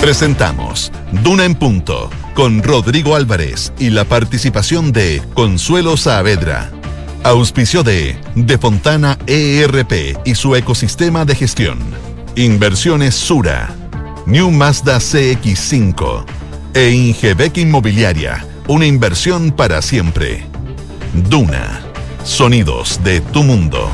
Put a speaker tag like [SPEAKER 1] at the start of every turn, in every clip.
[SPEAKER 1] Presentamos Duna en Punto con Rodrigo Álvarez y la participación de Consuelo Saavedra. Auspicio de De Fontana ERP y su ecosistema de gestión. Inversiones Sura. New Mazda CX5. E Ingebec Inmobiliaria. Una inversión para siempre. Duna. Sonidos de tu mundo.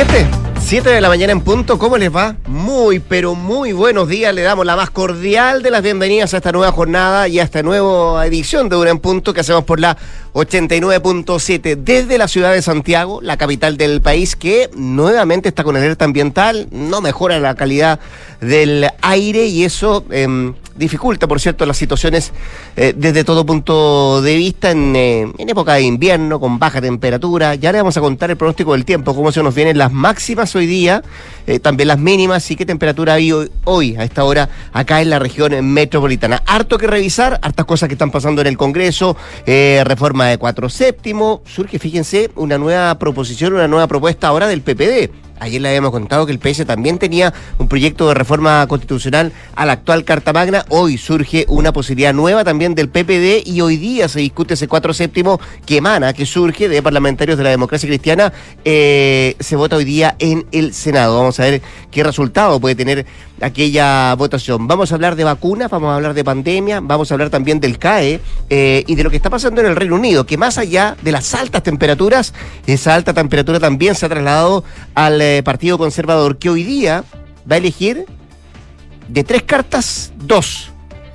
[SPEAKER 2] Siete, siete de la mañana en punto, ¿cómo les va? Muy, pero muy buenos días. Le damos la más cordial de las bienvenidas a esta nueva jornada y a esta nueva edición de Una en Punto que hacemos por la 89.7 desde la ciudad de Santiago, la capital del país, que nuevamente está con alerta ambiental, no mejora la calidad del aire y eso eh, dificulta, por cierto, las situaciones eh, desde todo punto de vista eh, en, época de invierno, con baja temperatura. Ya le vamos a contar el pronóstico del tiempo, cómo se nos vienen las máximas hoy día, eh, también las mínimas y qué temperatura hay hoy, hoy, a esta hora acá en la región metropolitana. Harto que revisar, hartas cosas que están pasando en el Congreso, reforma de cuatro séptimo, surge, fíjense, una nueva proposición, una nueva propuesta ahora del PPD. Ayer le habíamos contado que el PS también tenía un proyecto de reforma constitucional a la actual Carta Magna. Hoy surge una posibilidad nueva también del PPD y hoy día se discute ese cuatro séptimo que emana, que surge de parlamentarios de la democracia cristiana. Eh, se vota hoy día en el Senado. Vamos a ver qué resultado puede tener aquella votación. Vamos a hablar de vacunas, vamos a hablar de pandemia, vamos a hablar también del CAE eh, y de lo que está pasando en el Reino Unido, que más allá de las altas temperaturas, esa alta temperatura también se ha trasladado al eh, Partido Conservador, que hoy día va a elegir de tres cartas, dos.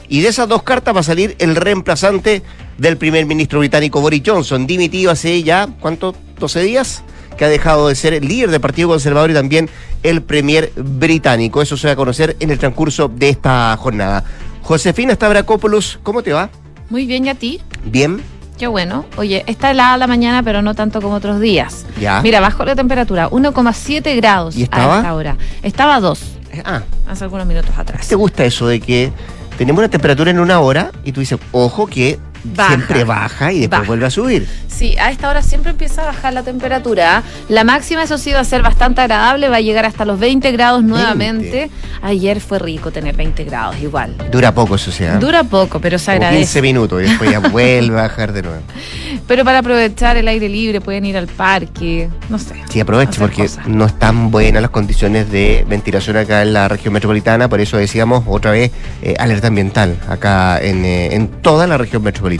[SPEAKER 2] Y de esas dos cartas va a salir el reemplazante del primer ministro británico Boris Johnson, dimitido hace ya, ¿cuánto? ¿12 días? Que ha dejado de ser el líder del Partido Conservador y también el premier británico. Eso se va a conocer en el transcurso de esta jornada. Josefina Stavrakopoulos, ¿cómo te va?
[SPEAKER 3] Muy bien, ¿y a ti?
[SPEAKER 2] Bien.
[SPEAKER 3] Qué bueno. Oye, está helada la mañana, pero no tanto como otros días.
[SPEAKER 2] Ya.
[SPEAKER 3] Mira, bajó la temperatura, 1,7 grados
[SPEAKER 2] ¿Y estaba?
[SPEAKER 3] a esta hora. Estaba 2,
[SPEAKER 2] Ah,
[SPEAKER 3] hace algunos minutos atrás.
[SPEAKER 2] ¿te gusta eso de que tenemos una temperatura en una hora y tú dices, ojo que
[SPEAKER 3] Baja.
[SPEAKER 2] siempre baja y después
[SPEAKER 3] Baja.
[SPEAKER 2] vuelve a subir?
[SPEAKER 3] Sí, a esta hora siempre empieza a bajar la temperatura. La máxima, eso sí, va a ser bastante agradable, va a llegar hasta los 20 grados nuevamente. Ayer fue rico tener 20 grados, igual.
[SPEAKER 2] Dura poco eso, sea.
[SPEAKER 3] Dura poco, pero se
[SPEAKER 2] Como 15
[SPEAKER 3] agradece.
[SPEAKER 2] minutos y después ya vuelve a bajar de nuevo.
[SPEAKER 3] Pero para aprovechar el aire libre pueden ir al parque, no sé.
[SPEAKER 2] Sí, aproveche porque
[SPEAKER 3] cosas.
[SPEAKER 2] no están buenas las condiciones de ventilación acá en la región metropolitana, por eso decíamos otra vez eh, alerta ambiental acá en, eh, en toda la región metropolitana.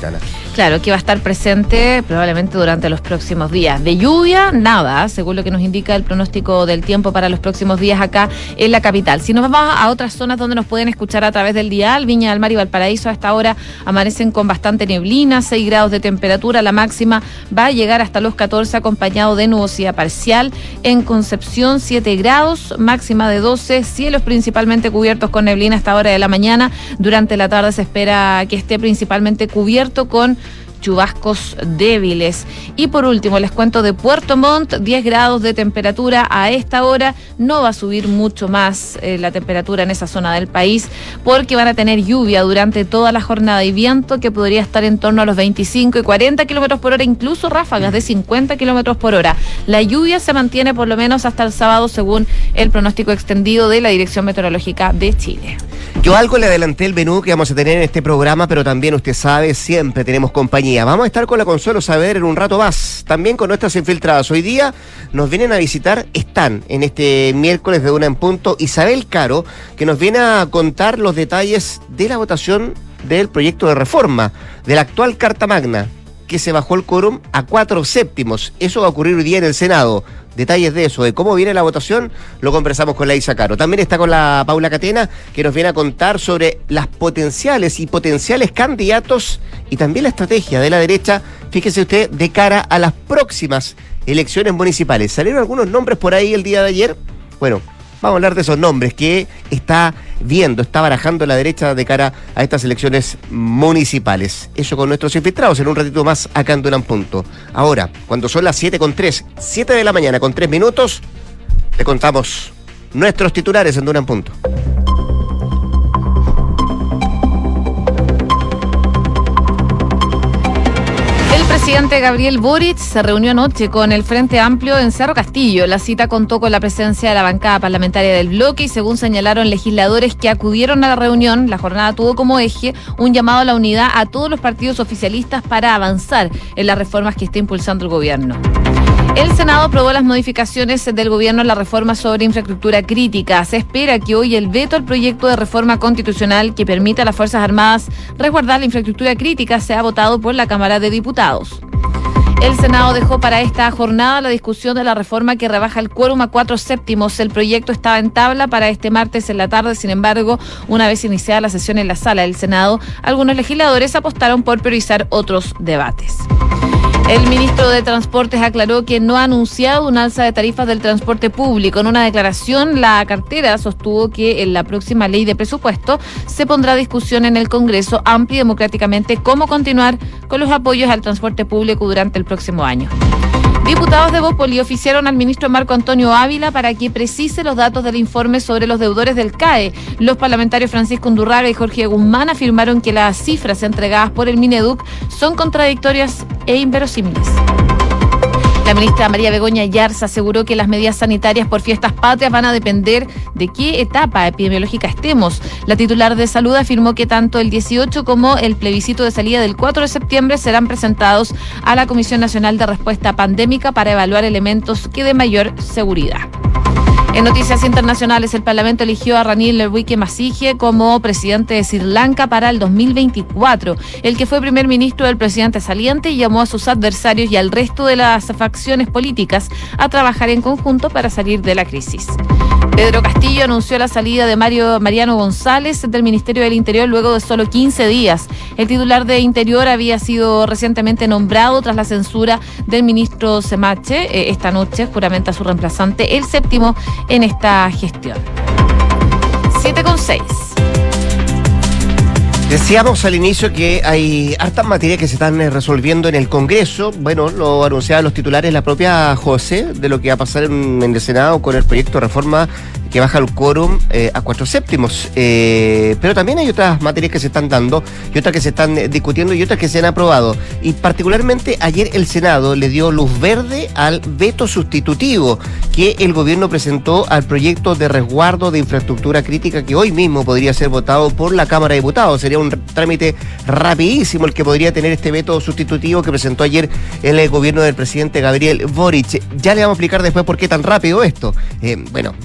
[SPEAKER 3] Claro, que va a estar presente probablemente durante los próximos días. De lluvia, nada, según lo que nos indica el pronóstico del tiempo para los próximos días acá en la capital. Si nos vamos a otras zonas donde nos pueden escuchar a través del dial, Viña del Mar y Valparaíso a esta hora amanecen con bastante neblina, 6 grados de temperatura, la máxima va a llegar hasta los 14 acompañado de nubosidad parcial. En Concepción 7 grados, máxima de 12, cielos principalmente cubiertos con neblina a esta hora de la mañana. Durante la tarde se espera que esté principalmente cubierto con chubascos débiles. Y por último, les cuento de Puerto Montt, 10 grados de temperatura a esta hora. No va a subir mucho más eh, la temperatura en esa zona del país porque van a tener lluvia durante toda la jornada y viento que podría estar en torno a los 25 y 40 kilómetros por hora, incluso ráfagas de 50 kilómetros por hora. La lluvia se mantiene por lo menos hasta el sábado según el pronóstico extendido de la Dirección Meteorológica de Chile.
[SPEAKER 2] Yo algo le adelanté el menú que vamos a tener en este programa, pero también usted sabe, siempre tenemos compañía. Vamos a estar con la Consuelo Saber en un rato más, también con nuestras infiltradas. Hoy día nos vienen a visitar, están en este miércoles de una en punto, Isabel Caro, que nos viene a contar los detalles de la votación del proyecto de reforma de la actual Carta Magna, que se bajó el quórum a cuatro séptimos. Eso va a ocurrir hoy día en el Senado. Detalles de eso, de cómo viene la votación, lo conversamos con la Isa Caro. También está con la Paula Catena, que nos viene a contar sobre las potenciales y potenciales candidatos y también la estrategia de la derecha, fíjese usted, de cara a las próximas elecciones municipales. Salieron algunos nombres por ahí el día de ayer. Bueno, vamos a hablar de esos nombres que está viendo, está barajando la derecha de cara a estas elecciones municipales. Eso con nuestros infiltrados en un ratito más acá en Duran Punto. Ahora, cuando son las 7 con 3, 7 de la mañana con 3 minutos, te contamos nuestros titulares en Duran Punto.
[SPEAKER 3] Presidente Gabriel Boric se reunió anoche con el Frente Amplio en Cerro Castillo. La cita contó con la presencia de la bancada parlamentaria del bloque y según señalaron legisladores que acudieron a la reunión, la jornada tuvo como eje un llamado a la unidad a todos los partidos oficialistas para avanzar en las reformas que está impulsando el gobierno. El Senado aprobó las modificaciones del gobierno en la reforma sobre infraestructura crítica. Se espera que hoy el veto al proyecto de reforma constitucional que permita a las Fuerzas Armadas resguardar la infraestructura crítica sea votado por la Cámara de Diputados. El Senado dejó para esta jornada la discusión de la reforma que rebaja el quórum a cuatro séptimos. El proyecto estaba en tabla para este martes en la tarde, sin embargo, una vez iniciada la sesión en la sala del Senado, algunos legisladores apostaron por priorizar otros debates. El ministro de Transportes aclaró que no ha anunciado un alza de tarifas del transporte público. En una declaración, la cartera sostuvo que en la próxima ley de presupuesto se pondrá a discusión en el Congreso amplia y democráticamente cómo continuar con los apoyos al transporte público durante el próximo año. Diputados de Bópoli oficiaron al ministro Marco Antonio Ávila para que precise los datos del informe sobre los deudores del CAE. Los parlamentarios Francisco Undurraga y Jorge Guzmán afirmaron que las cifras entregadas por el Mineduc son contradictorias e inverosímiles. La ministra María Begoña Yarza aseguró que las medidas sanitarias por fiestas patrias van a depender de qué etapa epidemiológica estemos. La titular de salud afirmó que tanto el 18 como el plebiscito de salida del 4 de septiembre serán presentados a la Comisión Nacional de Respuesta Pandémica para evaluar elementos que de mayor seguridad. En noticias internacionales, el Parlamento eligió a Ranil Wickremesinghe como presidente de Sri Lanka para el 2024. El que fue primer ministro del presidente saliente llamó a sus adversarios y al resto de las facciones políticas a trabajar en conjunto para salir de la crisis. Pedro Castillo anunció la salida de Mario Mariano González del Ministerio del Interior luego de solo 15 días. El titular de Interior había sido recientemente nombrado tras la censura del ministro Semache. Eh, esta noche juramenta su reemplazante, el séptimo en esta gestión. 7 con 6.
[SPEAKER 2] Decíamos al inicio que hay hartas materias que se están eh, resolviendo en el Congreso. Bueno, lo anunciaban los titulares la propia José de lo que va a pasar en, en el Senado con el proyecto de reforma que baja el quórum eh, a cuatro séptimos. Eh, pero también hay otras materias que se están dando y otras que se están eh, discutiendo y otras que se han aprobado. Y particularmente ayer el Senado le dio luz verde al veto sustitutivo que el gobierno presentó al proyecto de resguardo de infraestructura crítica que hoy mismo podría ser votado por la Cámara de Diputados. Sería un trámite rapidísimo el que podría tener este veto sustitutivo que presentó ayer el gobierno del presidente Gabriel Boric. Ya le vamos a explicar después por qué tan rápido esto. bueno,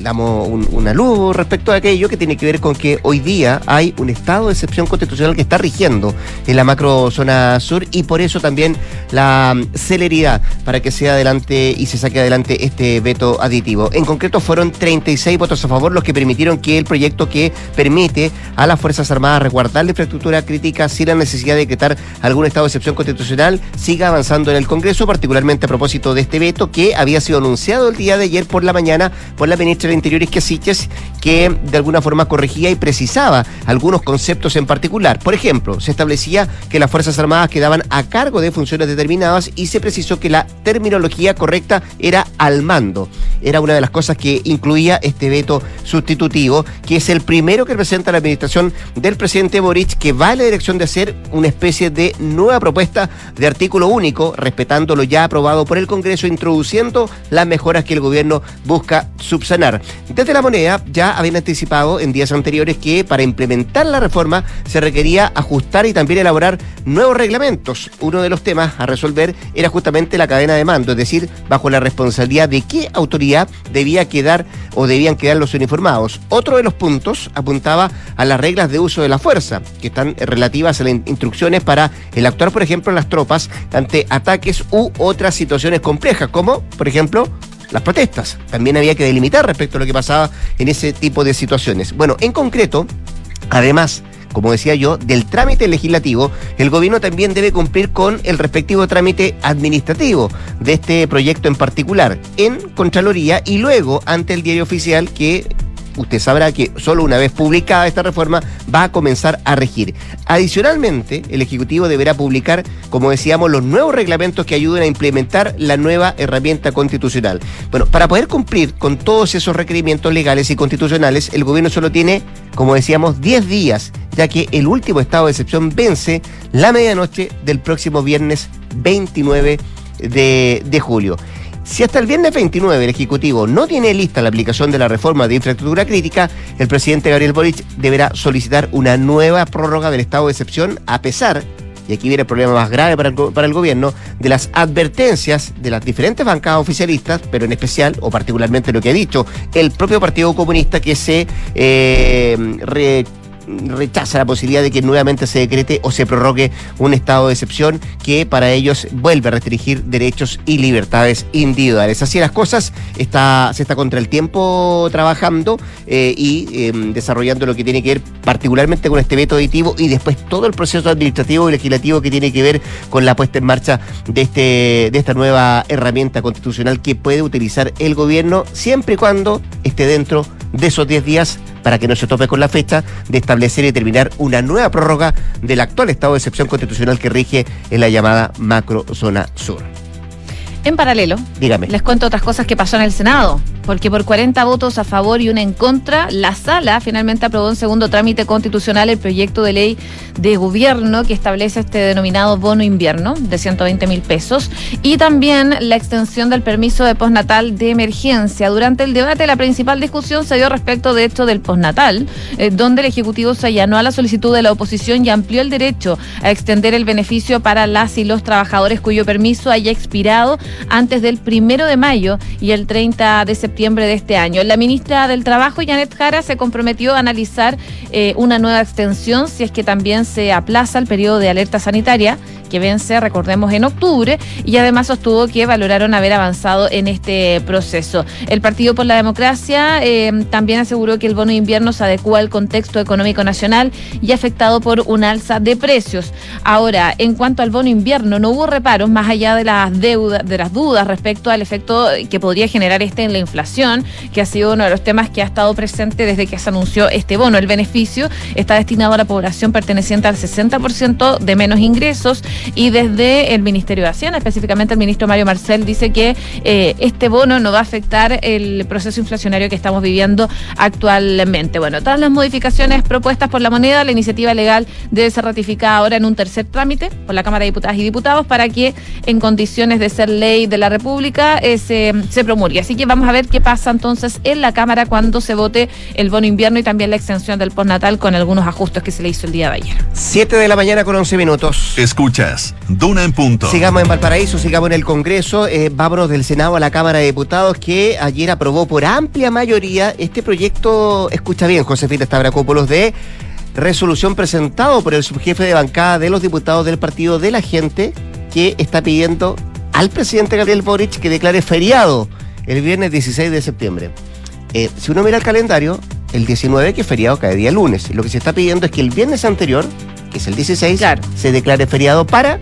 [SPEAKER 2] la una luz respecto a aquello que tiene que ver con que hoy día hay un estado de excepción constitucional que está rigiendo en la macro zona sur y por eso también la mm, celeridad para que sea adelante y se saque adelante este veto aditivo. En concreto fueron 36 votos a favor los que permitieron que el proyecto que permite a las Fuerzas Armadas resguardar la infraestructura crítica sin la necesidad de decretar algún estado de excepción constitucional siga avanzando en el Congreso, particularmente a propósito de este veto que había sido anunciado el día de ayer por la mañana por la ministra Interior Interiores que de alguna forma corregía y precisaba algunos conceptos en particular. Por ejemplo, se establecía que las Fuerzas Armadas quedaban a cargo de funciones determinadas y se precisó que la terminología correcta era al mando. Era una de las cosas que incluía este veto sustitutivo, que es el primero que presenta la administración del presidente Boric, que va en la dirección de hacer una especie de nueva propuesta de artículo único, respetando lo ya aprobado por el Congreso, introduciendo las mejoras que el gobierno busca subsanar. Desde la moneda ya habían anticipado en días anteriores que para implementar la reforma se requería ajustar y también elaborar nuevos reglamentos. Uno de los temas a resolver era justamente la cadena de mando, es decir, bajo la responsabilidad de qué autoridad debía quedar o debían quedar los uniformados. Otro de los puntos apuntaba a las reglas de uso de la fuerza, que están relativas a las instrucciones para el actuar, por ejemplo, en las tropas ante ataques u otras situaciones complejas, como, por ejemplo, las protestas. También había que delimitar respecto a lo que pasaba en ese tipo de situaciones. Bueno, en concreto, además como decía yo, del trámite legislativo, el gobierno también debe cumplir con el respectivo trámite administrativo de este proyecto en particular, en Contraloría y luego ante el diario oficial que usted sabrá que solo una vez publicada esta reforma va a comenzar a regir. Adicionalmente, el Ejecutivo deberá publicar, como decíamos, los nuevos reglamentos que ayuden a implementar la nueva herramienta constitucional. Bueno, para poder cumplir con todos esos requerimientos legales y constitucionales, el gobierno solo tiene, como decíamos, 10 días ya que el último estado de excepción vence la medianoche del próximo viernes 29 de, de julio. Si hasta el viernes 29 el Ejecutivo no tiene lista la aplicación de la reforma de infraestructura crítica, el presidente Gabriel Boric deberá solicitar una nueva prórroga del estado de excepción a pesar y aquí viene el problema más grave para el, gobierno, de las advertencias de las diferentes bancadas oficialistas, pero en especial, o particularmente lo que ha dicho, el propio Partido Comunista que se eh, rechaza la posibilidad de que nuevamente se decrete o se prorrogue un estado de excepción que para ellos vuelve a restringir derechos y libertades individuales. Así las cosas, está, se está contra el tiempo trabajando eh, y eh, desarrollando lo que tiene que ver particularmente con este veto aditivo y después todo el proceso administrativo y legislativo que tiene que ver con la puesta en marcha de, este, de esta nueva herramienta constitucional que puede utilizar el gobierno siempre y cuando esté dentro de esos 10 días para que no se tope con la fecha de establecer y terminar una nueva prórroga del actual estado de excepción constitucional que rige en la llamada macrozona sur.
[SPEAKER 3] En paralelo,
[SPEAKER 2] Dígame.
[SPEAKER 3] les cuento otras cosas que pasó en el Senado porque por 40 votos a favor y una en contra, la sala finalmente aprobó en segundo trámite constitucional el proyecto de ley de gobierno que establece este denominado bono invierno de 120 mil pesos y también la extensión del permiso de postnatal de emergencia. Durante el debate, la principal discusión se dio respecto de hecho del postnatal, eh, donde el Ejecutivo se allanó a la solicitud de la oposición y amplió el derecho a extender el beneficio para las y los trabajadores cuyo permiso haya expirado antes del primero de mayo y el 30 de septiembre de este año. La ministra del Trabajo, Janet Jara, se comprometió a analizar eh, una nueva extensión si es que también se aplaza el periodo de alerta sanitaria que vence, recordemos, en octubre, y además sostuvo que valoraron haber avanzado en este proceso. El Partido por la Democracia eh, también aseguró que el bono invierno se adecua al contexto económico nacional y afectado por un alza de precios. Ahora, en cuanto al bono invierno, no hubo reparos más allá de las deudas, de las dudas respecto al efecto que podría generar este en la inflación, que ha sido uno de los temas que ha estado presente desde que se anunció este bono. El beneficio está destinado a la población perteneciente al 60% de menos ingresos y desde el Ministerio de Hacienda, específicamente el ministro Mario Marcel, dice que eh, este bono no va a afectar el proceso inflacionario que estamos viviendo actualmente. Bueno, todas las modificaciones propuestas por la moneda, la iniciativa legal debe ser ratificada ahora en un tercer trámite por la Cámara de Diputadas y Diputados para que en condiciones de ser ley de la República eh, se, se promulgue. Así que vamos a ver qué pasa entonces en la Cámara cuando se vote el bono invierno y también la extensión del postnatal con algunos ajustes que se le hizo el día de ayer.
[SPEAKER 2] 7 de la mañana con 11 minutos.
[SPEAKER 1] Duna en punto.
[SPEAKER 2] Sigamos en Valparaíso, sigamos en el Congreso, eh, vámonos del Senado a la Cámara de Diputados que ayer aprobó por amplia mayoría este proyecto, escucha bien, Josefina Stavrakopoulos, de resolución presentado por el subjefe de bancada de los diputados del Partido de la Gente que está pidiendo al presidente Gabriel Boric que declare feriado el viernes 16 de septiembre. Eh, si uno mira el calendario, el 19, que es feriado, cae día lunes. Lo que se está pidiendo es que el viernes anterior, que es el 16,
[SPEAKER 3] Claro.
[SPEAKER 2] se declare feriado para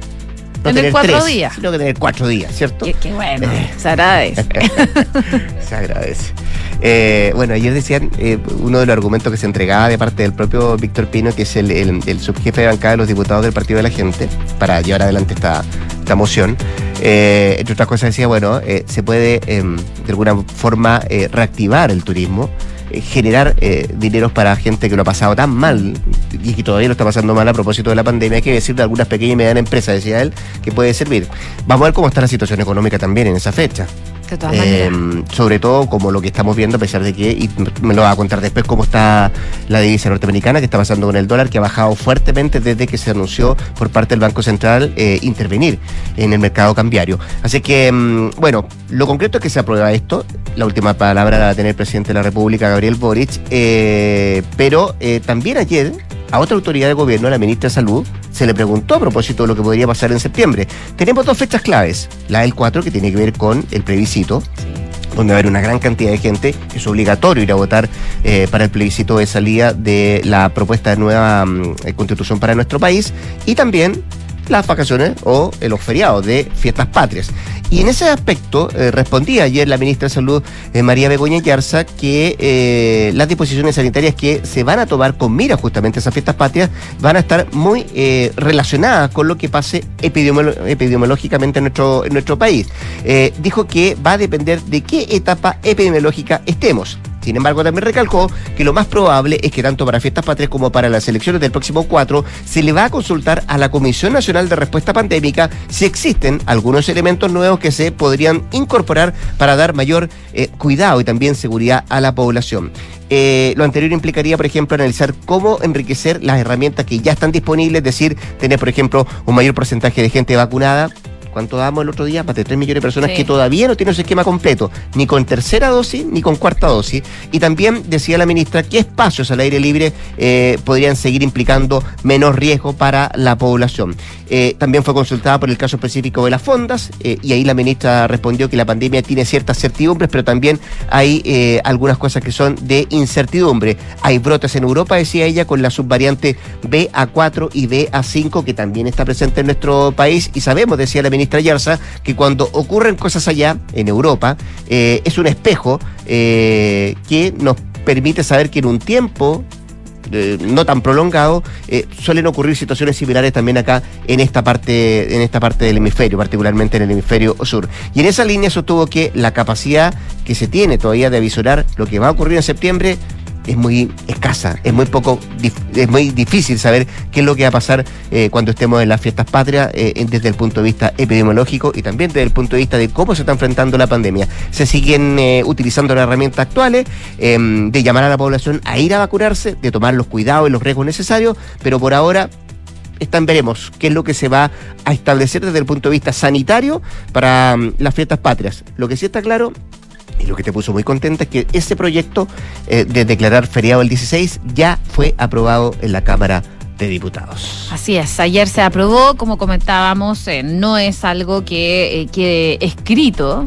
[SPEAKER 2] no
[SPEAKER 3] Tener cuatro
[SPEAKER 2] tres,
[SPEAKER 3] días.
[SPEAKER 2] sino que tener cuatro días, ¿cierto?
[SPEAKER 3] Qué, qué bueno,
[SPEAKER 2] Eh.
[SPEAKER 3] se agradece.
[SPEAKER 2] se agradece. Eh, bueno, ayer decían eh, uno de los argumentos que se entregaba de parte del propio Víctor Pino, que es el, el- el subjefe de bancada de los diputados del Partido de la Gente, para llevar adelante esta, esta moción. Eh, entre otras cosas decía, bueno, se puede em, de alguna forma reactivar el turismo, eh, generar eh, dineros para gente que lo ha pasado tan mal y que todavía lo está pasando mal a propósito de la pandemia, hay que decir de algunas pequeñas y medianas empresas, decía él, que puede servir. Vamos a ver cómo está la situación económica también en esa fecha. Eh, sobre todo como lo que estamos viendo, a pesar de que, y me lo va a contar después, cómo está la divisa norteamericana, que está pasando con el dólar, que ha bajado fuertemente desde que se anunció por parte del Banco Central eh, intervenir en el mercado cambiario. Así que, mm, bueno, lo concreto es que se aprueba esto. La última palabra la va a tener el presidente de la República, Gabriel Boric. eh, pero eh, también ayer, a otra autoridad de gobierno, la ministra de Salud, se le preguntó a propósito de lo que podría pasar en septiembre. Tenemos dos fechas claves. La del 4, que tiene que ver con el plebiscito, donde va a haber una gran cantidad de gente. Es obligatorio ir a votar eh, para el plebiscito de salida de la propuesta de nueva mm, eh, constitución para nuestro país. Y también las vacaciones o los feriados de fiestas patrias. Y en ese aspecto eh, respondía ayer la ministra de Salud, eh, María Begoña Yarza, que eh, las disposiciones sanitarias que se van a tomar con mira justamente a esas fiestas patrias van a estar muy relacionadas con lo que pase epidemiológicamente en nuestro, en nuestro país. Dijo que va a depender de qué etapa epidemiológica estemos. Si Sin embargo, también recalcó que lo más probable es que tanto para fiestas patrias como para las elecciones del próximo 4 se le va a consultar a la Comisión Nacional de Respuesta Pandémica si existen algunos elementos nuevos que se podrían incorporar para dar mayor eh, cuidado y también seguridad a la población. Eh, lo anterior implicaría, por ejemplo, analizar cómo enriquecer las herramientas que ya están disponibles, es decir, tener, por ejemplo, un mayor porcentaje de gente vacunada ¿Cuánto damos el otro día? Más de 3 millones de personas que todavía no tienen su esquema completo, ni con tercera dosis ni con cuarta dosis. Y también decía la ministra qué espacios al aire libre eh, podrían seguir implicando menos riesgo para la población. Eh, también fue consultada por el caso específico de las fondas eh, y ahí la ministra respondió que la pandemia tiene ciertas certidumbres, pero también hay algunas cosas que son de incertidumbre. Hay brotes en Europa, decía ella, con la subvariante BA4 y BA5 que también está presente en nuestro país y sabemos, decía la ministra, ministra que cuando ocurren cosas allá, en Europa, eh, es un espejo eh, que nos permite saber que en un tiempo eh, no tan prolongado, suelen ocurrir situaciones similares también acá en esta parte, en esta parte del hemisferio, particularmente en el hemisferio sur. Y en esa línea sostuvo que la capacidad que se tiene todavía de avisorar lo que va a ocurrir en septiembre es muy escasa, es muy poco, es muy difícil saber qué es lo que va a pasar eh, cuando estemos en las fiestas patrias eh, desde el punto de vista epidemiológico y también desde el punto de vista de cómo se está enfrentando la pandemia. Se siguen eh, utilizando las herramientas actuales em, de llamar a la población a ir a vacunarse, de tomar los cuidados y los riesgos necesarios, pero por ahora están veremos qué es lo que se va a establecer desde el punto de vista sanitario para mm, las fiestas patrias. Lo que sí está claro y lo que te puso muy contenta es que ese proyecto eh, de declarar feriado el 16 ya fue aprobado en la Cámara de Diputados.
[SPEAKER 3] Así es, ayer se aprobó, como comentábamos, eh, no es algo que eh, quede escrito,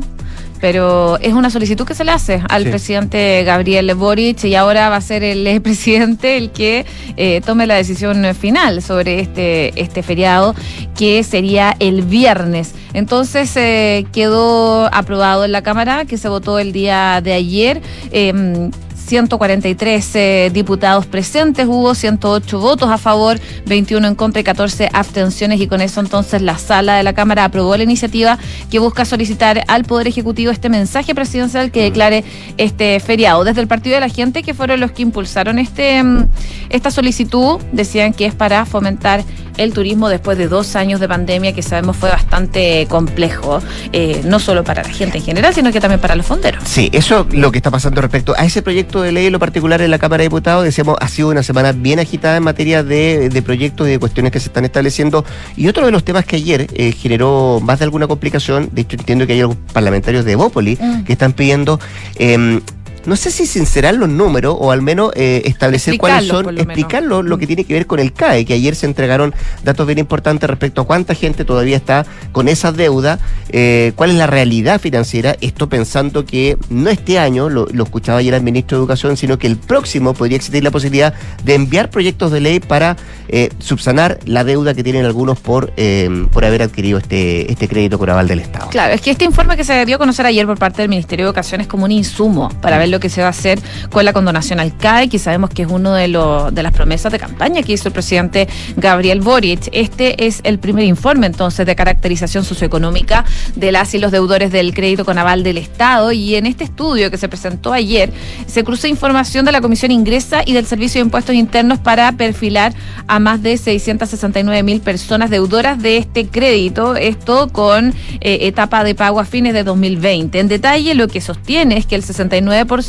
[SPEAKER 3] pero es una solicitud que se le hace al presidente Gabriel Boric y ahora va a ser el presidente el que eh, tome la decisión final sobre este, este feriado, que sería el viernes. Entonces eh, quedó aprobado en la Cámara, que se votó el día de ayer. Em, 143 eh, diputados presentes, hubo 108 votos a favor, 21 en contra y 14 abstenciones y con eso entonces la sala de la Cámara aprobó la iniciativa que busca solicitar al Poder Ejecutivo este mensaje presidencial que declare este feriado. Desde el Partido de la Gente, que fueron los que impulsaron este, mm, esta solicitud, decían que es para fomentar el turismo después de dos años de pandemia que sabemos fue bastante complejo, eh, no solo para la gente en general, sino que también para los fonderos.
[SPEAKER 2] Sí, eso es lo que está pasando respecto a ese proyecto de ley, en lo particular en la Cámara de Diputados, decíamos, ha sido una semana bien agitada en materia de, proyectos y de cuestiones que se están estableciendo. Y otro de los temas que ayer eh, generó más de alguna complicación, de hecho entiendo que hay algunos parlamentarios de Bópoli mm. que están pidiendo... Em, no sé si sincerar los números o al menos eh, establecer cuáles son, explicar lo, que mm. tiene que ver con el CAE, que ayer se entregaron datos bien importantes respecto a cuánta gente todavía está con esa deuda, eh, cuál es la realidad financiera, esto pensando que no este año, lo, escuchaba ayer el ministro de Educación, sino que el próximo podría existir la posibilidad de enviar proyectos de ley para eh, subsanar la deuda que tienen algunos por, por haber adquirido este, este crédito con aval del Estado.
[SPEAKER 3] Claro, es que este informe que se dio a conocer ayer por parte del Ministerio de Educación es como un insumo para ver lo que se va a hacer con la condonación al CAE, que sabemos que es uno de, de las promesas de campaña que hizo el presidente Gabriel Boric. Este es el primer informe entonces de caracterización socioeconómica de las y los deudores del crédito con aval del Estado y en este estudio que se presentó ayer se cruzó información de la Comisión Ingresa y del Servicio de Impuestos Internos para perfilar a más de 669 mil personas deudoras de este crédito, esto con eh, etapa de pago a fines de 2020. En detalle, lo que sostiene es que el 69%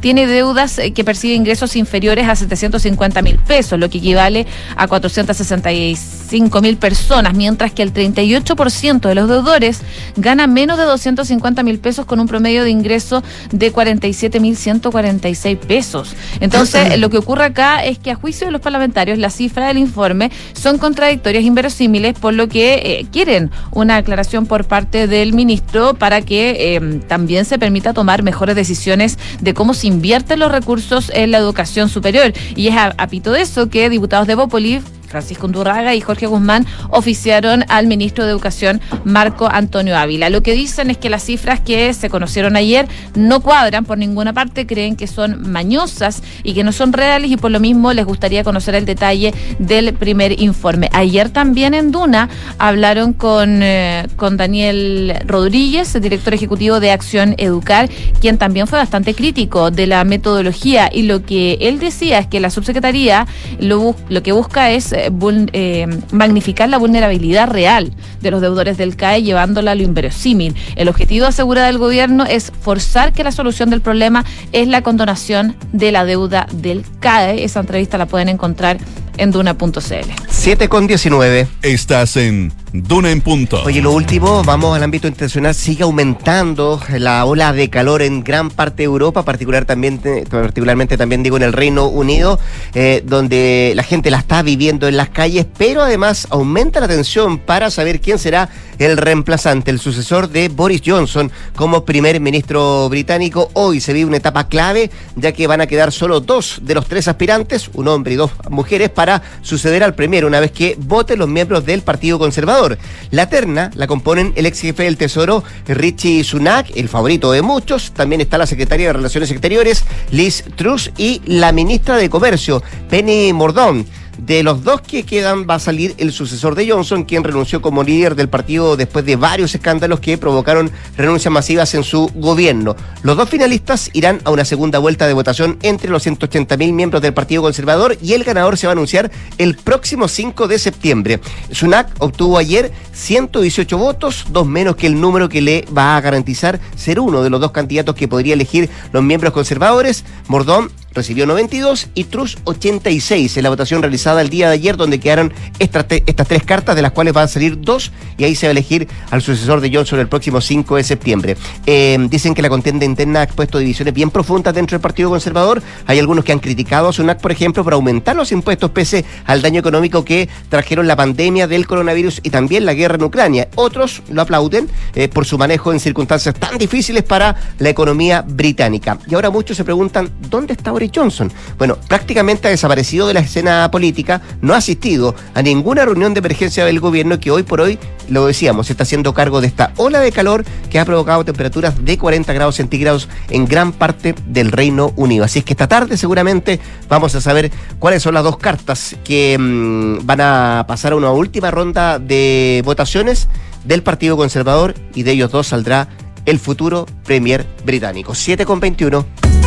[SPEAKER 3] tiene deudas eh, que percibe ingresos inferiores a 750 mil pesos, lo que equivale a 465 mil personas, mientras que el 38% de los deudores gana menos de 250 mil pesos con un promedio de ingreso de 47 mil 146 pesos. Entonces, lo que ocurre acá es que a juicio de los parlamentarios, la cifra del informe son contradictorias, inverosímiles, por lo que eh, quieren una aclaración por parte del ministro para que eh, también se permita tomar mejores decisiones de cómo se invierten los recursos en la educación superior. Y es a, pito de eso que diputados de Bópoli Francisco Undurraga y Jorge Guzmán oficiaron al ministro de Educación, Marco Antonio Ávila. Lo que dicen es que las cifras que se conocieron ayer no cuadran por ninguna parte, creen que son mañosas y que no son reales y por lo mismo les gustaría conocer el detalle del primer informe. Ayer también en Duna hablaron con, eh, con Daniel Rodríguez, director ejecutivo de Acción Educar, quien también fue bastante crítico de la metodología y lo que él decía es que la subsecretaría lo, lo que busca es eh, eh, magnificar la vulnerabilidad real de los deudores del CAE llevándola a lo inverosímil. El objetivo, asegura del gobierno, es forzar que la solución del problema es la condonación de la deuda del CAE. Esa entrevista la pueden encontrar en duna.cl.
[SPEAKER 2] 7 con 19.
[SPEAKER 1] Estás en Duna en punto.
[SPEAKER 2] Oye, lo último, vamos al ámbito internacional. Sigue aumentando la ola de calor en gran parte de Europa, particular también, particularmente también digo en el Reino Unido, eh, donde la gente la está viviendo en las calles, pero además aumenta la tensión para saber quién será el reemplazante, el sucesor de Boris Johnson como primer ministro británico. Hoy se vive una etapa clave, ya que van a quedar solo dos de los tres aspirantes, un hombre y dos mujeres, para suceder al premier una vez que voten los miembros del Partido Conservador. La terna la componen el ex jefe del Tesoro, Richie Sunak, el favorito de muchos. También está la secretaria de Relaciones Exteriores, Liz Truss, y la ministra de Comercio, Penny Mordón. De los dos que quedan va a salir el sucesor de Johnson, quien renunció como líder del partido después de varios escándalos que provocaron renuncias masivas en su gobierno. Los dos finalistas irán a una segunda vuelta de votación entre los 180 mil miembros del Partido Conservador y el ganador se va a anunciar el próximo 5 de septiembre. Sunak obtuvo ayer 118 votos, dos menos que el número que le va a garantizar ser uno de los dos candidatos que podría elegir los miembros conservadores. Mordón recibió 92 y Truss 86 en la votación realizada el día de ayer, donde quedaron estas, tres cartas, de las cuales van a salir dos, y ahí se va a elegir al sucesor de Johnson el próximo 5 de septiembre. Em, dicen que la contienda interna ha expuesto divisiones bien profundas dentro del Partido Conservador. Hay algunos que han criticado a Sunak, por ejemplo, por aumentar los impuestos pese al daño económico que trajeron la pandemia del coronavirus y también la guerra en Ucrania. Otros lo aplauden eh, por su manejo en circunstancias tan difíciles para la economía británica. Y ahora muchos se preguntan, ¿dónde está Johnson. Bueno, prácticamente ha desaparecido de la escena política, no ha asistido a ninguna reunión de emergencia del gobierno que hoy por hoy, lo decíamos, está haciendo cargo de esta ola de calor que ha provocado temperaturas de 40 grados centígrados en gran parte del Reino Unido. Así es que esta tarde seguramente vamos a saber cuáles son las dos cartas que mm, van a pasar a una última ronda de votaciones del Partido Conservador y de ellos dos saldrá el futuro Premier británico. 7 con 21.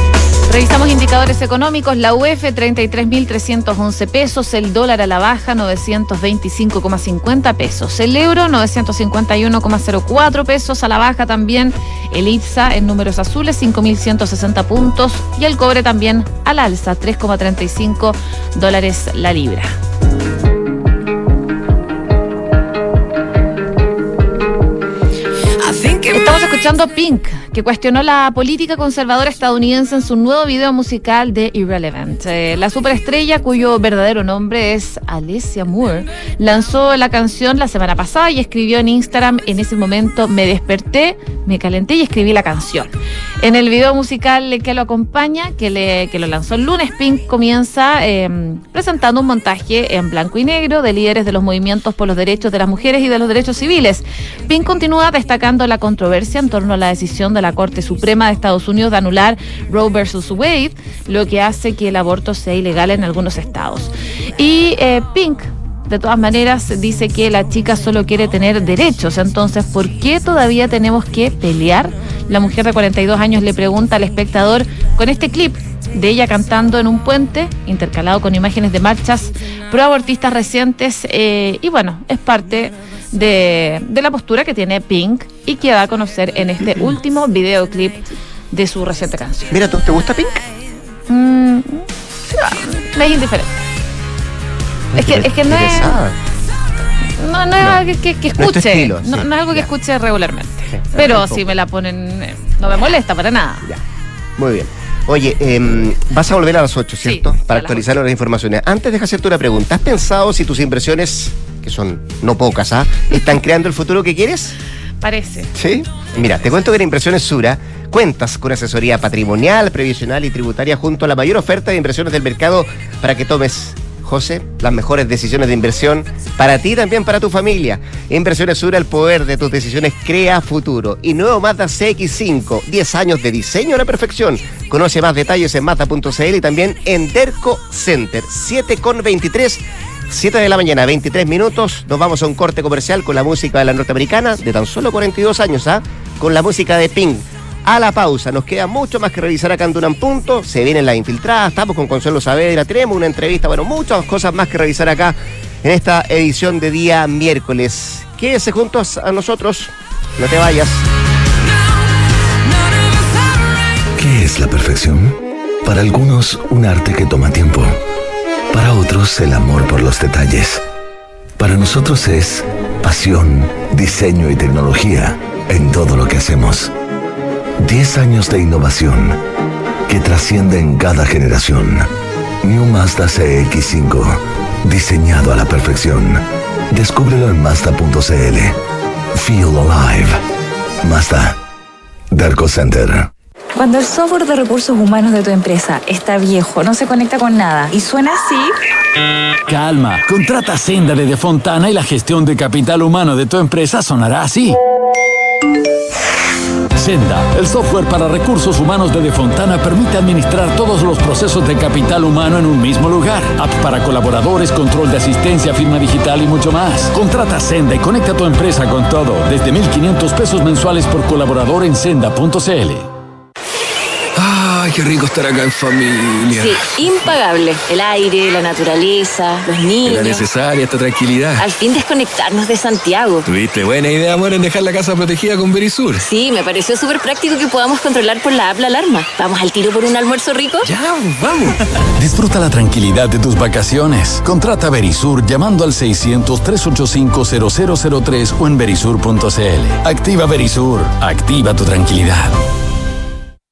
[SPEAKER 3] Revisamos indicadores económicos. La UEF 33.311 pesos, el dólar a la baja 925,50 pesos, el euro 951,04 pesos a la baja también, el IPSA en números azules 5.160 puntos. Y el cobre también al alza 3,35 dólares la libra. Estamos escuchando Pink, que cuestionó la política conservadora estadounidense en su nuevo video musical de Irrelevant. Eh, la superestrella, cuyo verdadero nombre es Alessia Moore, lanzó la canción la semana pasada y escribió en Instagram, en ese momento me desperté, me calenté y escribí la canción. En el video musical que lo acompaña, que, lo lanzó el lunes, Pink comienza em, presentando un montaje en blanco y negro de líderes de los movimientos por los derechos de las mujeres y de los derechos civiles. Pink continúa destacando la controversia en torno a la decisión de la Corte Suprema de Estados Unidos de anular Roe versus Wade, lo que hace que el aborto sea ilegal en algunos estados. Y eh, Pink de todas maneras dice que la chica solo quiere tener derechos. Entonces, ¿por qué todavía tenemos que pelear? La mujer de 42 años le pregunta al espectador con este clip de ella cantando en un puente, intercalado con imágenes de marchas proabortistas recientes. Eh, y bueno, es parte de, la postura que tiene Pink y que da a conocer en este último videoclip de su reciente canción.
[SPEAKER 2] Mira, ¿tú te gusta Pink?
[SPEAKER 3] Mm, me es indiferente. Es que, es que no es. No, no es algo que, escuche. No, es algo que escuche regularmente. Pero si me la ponen, eh, no me molesta para nada.
[SPEAKER 2] Ya. Muy bien. Oye, em, vas a volver a las 8, ¿cierto? para actualizar las informaciones. Antes deja hacerte una pregunta. ¿Has pensado si tus impresiones, que son no pocas, ¿ah? están creando el futuro que quieres?
[SPEAKER 3] Parece.
[SPEAKER 2] ¿Sí? Mira, te cuento que en Impresiones Sura cuentas con asesoría patrimonial, previsional y tributaria junto a la mayor oferta de impresiones del mercado para que tomes José, las mejores decisiones de inversión para ti y también para tu familia. Inversiones Sur, el poder de tus decisiones crea futuro. Y nuevo Mazda CX5, 10 años de diseño a la perfección. Conoce más detalles en Mazda.cl y también en Derco Center, 7,23. 7 de la mañana, 23 minutos. Nos vamos a un corte comercial con la música de la norteamericana de tan solo 42 años, ¿ah? Con la música de Pink a la pausa. Nos queda mucho más que revisar acá en Dunan Punto. Se vienen las infiltradas, estamos con Consuelo Saavedra, tenemos una entrevista, bueno, muchas cosas más que revisar acá en esta edición de día miércoles. Quédese juntos a nosotros, no te vayas.
[SPEAKER 4] ¿Qué es la perfección? Para algunos, un arte que toma tiempo. Para otros, el amor por los detalles. Para nosotros es pasión, diseño y tecnología en todo lo que hacemos. 10 años de innovación que trasciende en cada generación. New Mazda CX5, diseñado a la perfección. Descúbrelo en Mazda.cl. Feel alive. Mazda. Darko Center.
[SPEAKER 5] Cuando el software de recursos humanos de tu empresa está viejo, no se conecta con nada y suena así.
[SPEAKER 6] Calma, contrata Senda de Fontana y la gestión de capital humano de tu empresa sonará así. Senda, el software para recursos humanos de Defontana permite administrar todos los procesos de capital humano en un mismo lugar. App para colaboradores, control de asistencia, firma digital y mucho más. Contrata Senda y conecta tu empresa con todo desde 1.500 pesos mensuales por colaborador en senda.cl.
[SPEAKER 7] Ay, qué rico estar acá en familia.
[SPEAKER 8] Sí, impagable. El aire, la naturaleza, los niños.
[SPEAKER 7] Era necesaria esta tranquilidad.
[SPEAKER 8] Al fin desconectarnos de Santiago.
[SPEAKER 7] Tuviste buena idea, amor, en dejar la casa protegida con Verisur.
[SPEAKER 8] Sí, me pareció súper práctico que podamos controlar por la app la alarma. ¿Vamos al tiro por un almuerzo rico?
[SPEAKER 7] Ya, vamos.
[SPEAKER 6] Disfruta la tranquilidad de tus vacaciones. Contrata Verisur llamando al 600-385-0003 o en verisur.cl. Activa Verisur. Activa tu tranquilidad.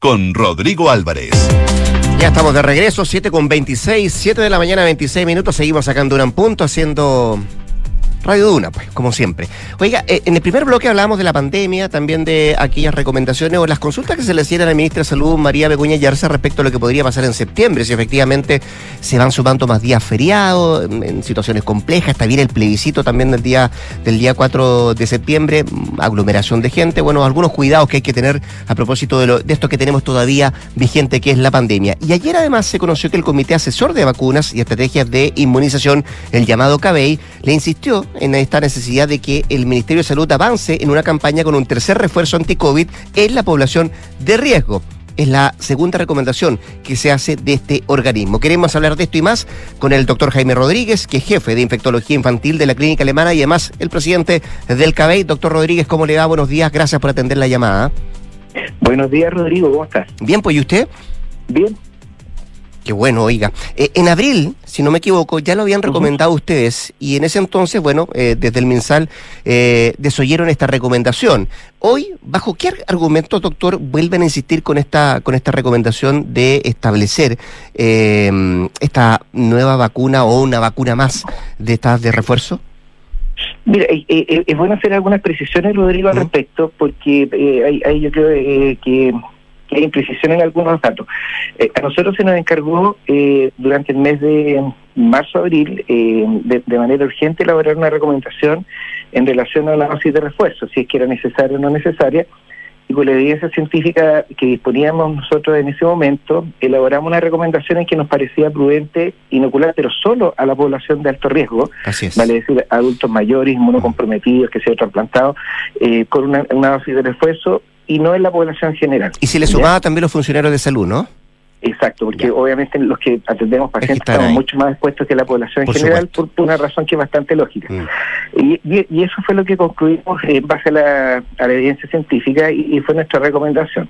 [SPEAKER 1] con Rodrigo Álvarez.
[SPEAKER 2] Ya estamos de regreso, 7 con 26, 7 de la mañana, 26 minutos. Seguimos Duna en Punto haciendo Radio Duna, pues, como siempre. Oiga, eh, en el primer bloque hablábamos de la pandemia, también de aquellas recomendaciones o las consultas que se le hicieron a la ministra de Salud, María Begoña Yarza, respecto a lo que podría pasar en septiembre, si efectivamente se van sumando más días feriados, en situaciones complejas, está bien el plebiscito también del día, del día 4 de septiembre, aglomeración de gente, bueno, algunos cuidados que hay que tener a propósito de, lo, de esto que tenemos todavía vigente, que es la pandemia. Y ayer además se conoció que el Comité Asesor de Vacunas y Estrategias de Inmunización, el llamado CABEI, le insistió en esta necesidad de que el Ministerio de Salud avance en una campaña con un tercer refuerzo anti-COVID en la población de riesgo. Es la segunda recomendación que se hace de este organismo. Queremos hablar de esto y más con el doctor Jaime Rodríguez, que es jefe de infectología infantil de la clínica alemana y además el presidente del CABEI. Doctor Rodríguez, ¿cómo le va? Buenos días, gracias por atender la llamada.
[SPEAKER 9] Buenos días, Rodrigo, ¿cómo estás?
[SPEAKER 2] Bien, pues ¿y usted?
[SPEAKER 9] Bien,
[SPEAKER 2] Qué bueno, oiga. Eh, en abril, si no me equivoco, ya lo habían recomendado ustedes y en ese entonces, bueno, eh, desde el MinSal eh, desoyeron esta recomendación. Hoy, ¿bajo qué argumentos, doctor, vuelven a insistir con esta, con esta recomendación de establecer eh, esta nueva vacuna o una vacuna más de estas de refuerzo?
[SPEAKER 9] Mira, eh, eh, es bueno hacer algunas precisiones, Rodrigo, al respecto, porque eh, hay, hay, yo creo eh, que que hay imprecisión en algunos datos. Eh, a nosotros se nos encargó eh, durante el mes de marzo-abril eh, de, de, manera urgente elaborar una recomendación en relación a la dosis de refuerzo, si es que era necesaria o no necesaria, y con la evidencia científica que disponíamos nosotros en ese momento, elaboramos una recomendación en que nos parecía prudente inocular, pero solo a la población de alto riesgo,
[SPEAKER 2] Así es.
[SPEAKER 9] vale decir, adultos mayores, inmunocomprometidos, que se han trasplantado, eh, con una, una dosis de refuerzo y no en la población general.
[SPEAKER 2] Y se le
[SPEAKER 9] ¿Ya?
[SPEAKER 2] sumaba también los funcionarios de salud, ¿no?
[SPEAKER 9] Exacto, porque obviamente los que atendemos pacientes estamos
[SPEAKER 2] ahí.
[SPEAKER 9] mucho más expuestos que la población en
[SPEAKER 2] Por
[SPEAKER 9] general por, por una razón que es bastante lógica. Y, y- y eso fue lo que concluimos en base a la, a la evidencia científica y, y fue nuestra recomendación.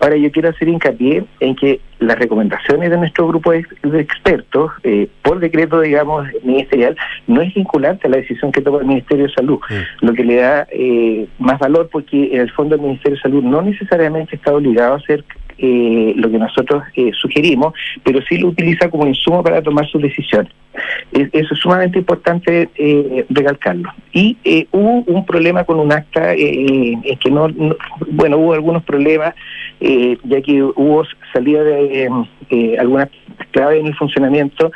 [SPEAKER 9] Ahora yo quiero hacer hincapié en que las recomendaciones de nuestro grupo de, de expertos, eh, por decreto, digamos, ministerial, no es vinculante a la decisión que toma el Ministerio de Salud, lo que le da eh, más valor porque en el fondo el Ministerio de Salud no necesariamente está obligado a hacer eh, lo que nosotros eh, sugerimos, pero sí lo utiliza como insumo para tomar sus decisiones. Es- Eso es sumamente importante eh, recalcarlo. Y eh, hubo un problema con un acta, eh, en que no, no- bueno, hubo algunos problemas, eh, ya que hubo salida de eh, eh, algunas claves en el funcionamiento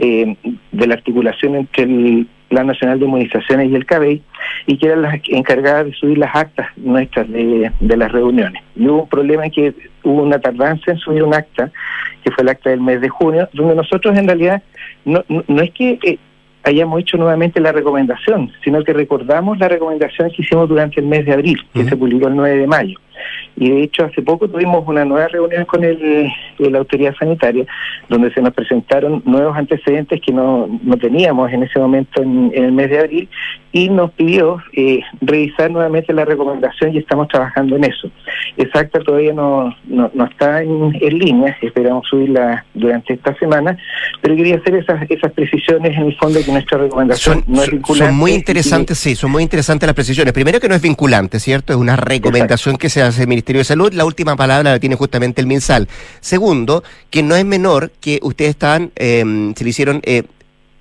[SPEAKER 9] eh, de la articulación entre el Plan Nacional de Inmunizaciones y el CABEI, y que eran las encargadas de subir las actas nuestras de, las reuniones. Y hubo un problema en que hubo una tardanza en subir un acta, que fue el acta del mes de junio, donde nosotros en realidad no, no es que eh, hayamos hecho nuevamente la recomendación, sino que recordamos la recomendación que hicimos durante el mes de abril, que se publicó el 9 de mayo. Y de hecho hace poco tuvimos una nueva reunión con el, la autoridad sanitaria, donde se nos presentaron nuevos antecedentes que no, no teníamos en ese momento en, en el mes de abril y nos pidió eh, revisar nuevamente la recomendación y estamos trabajando en eso. Esa acta todavía no, no, no está en, en línea, esperamos subirla durante esta semana, pero quería hacer esas, esas precisiones en el fondo de que nuestra recomendación no es vinculante.
[SPEAKER 2] Son muy
[SPEAKER 9] y-
[SPEAKER 2] interesantes, sí, son muy interesantes las precisiones. Primero que no es vinculante, ¿cierto? Es una recomendación que se hace el Ministerio de Salud. La última palabra la tiene justamente el MinSal. Segundo, que no es menor que ustedes están, eh, se le hicieron eh,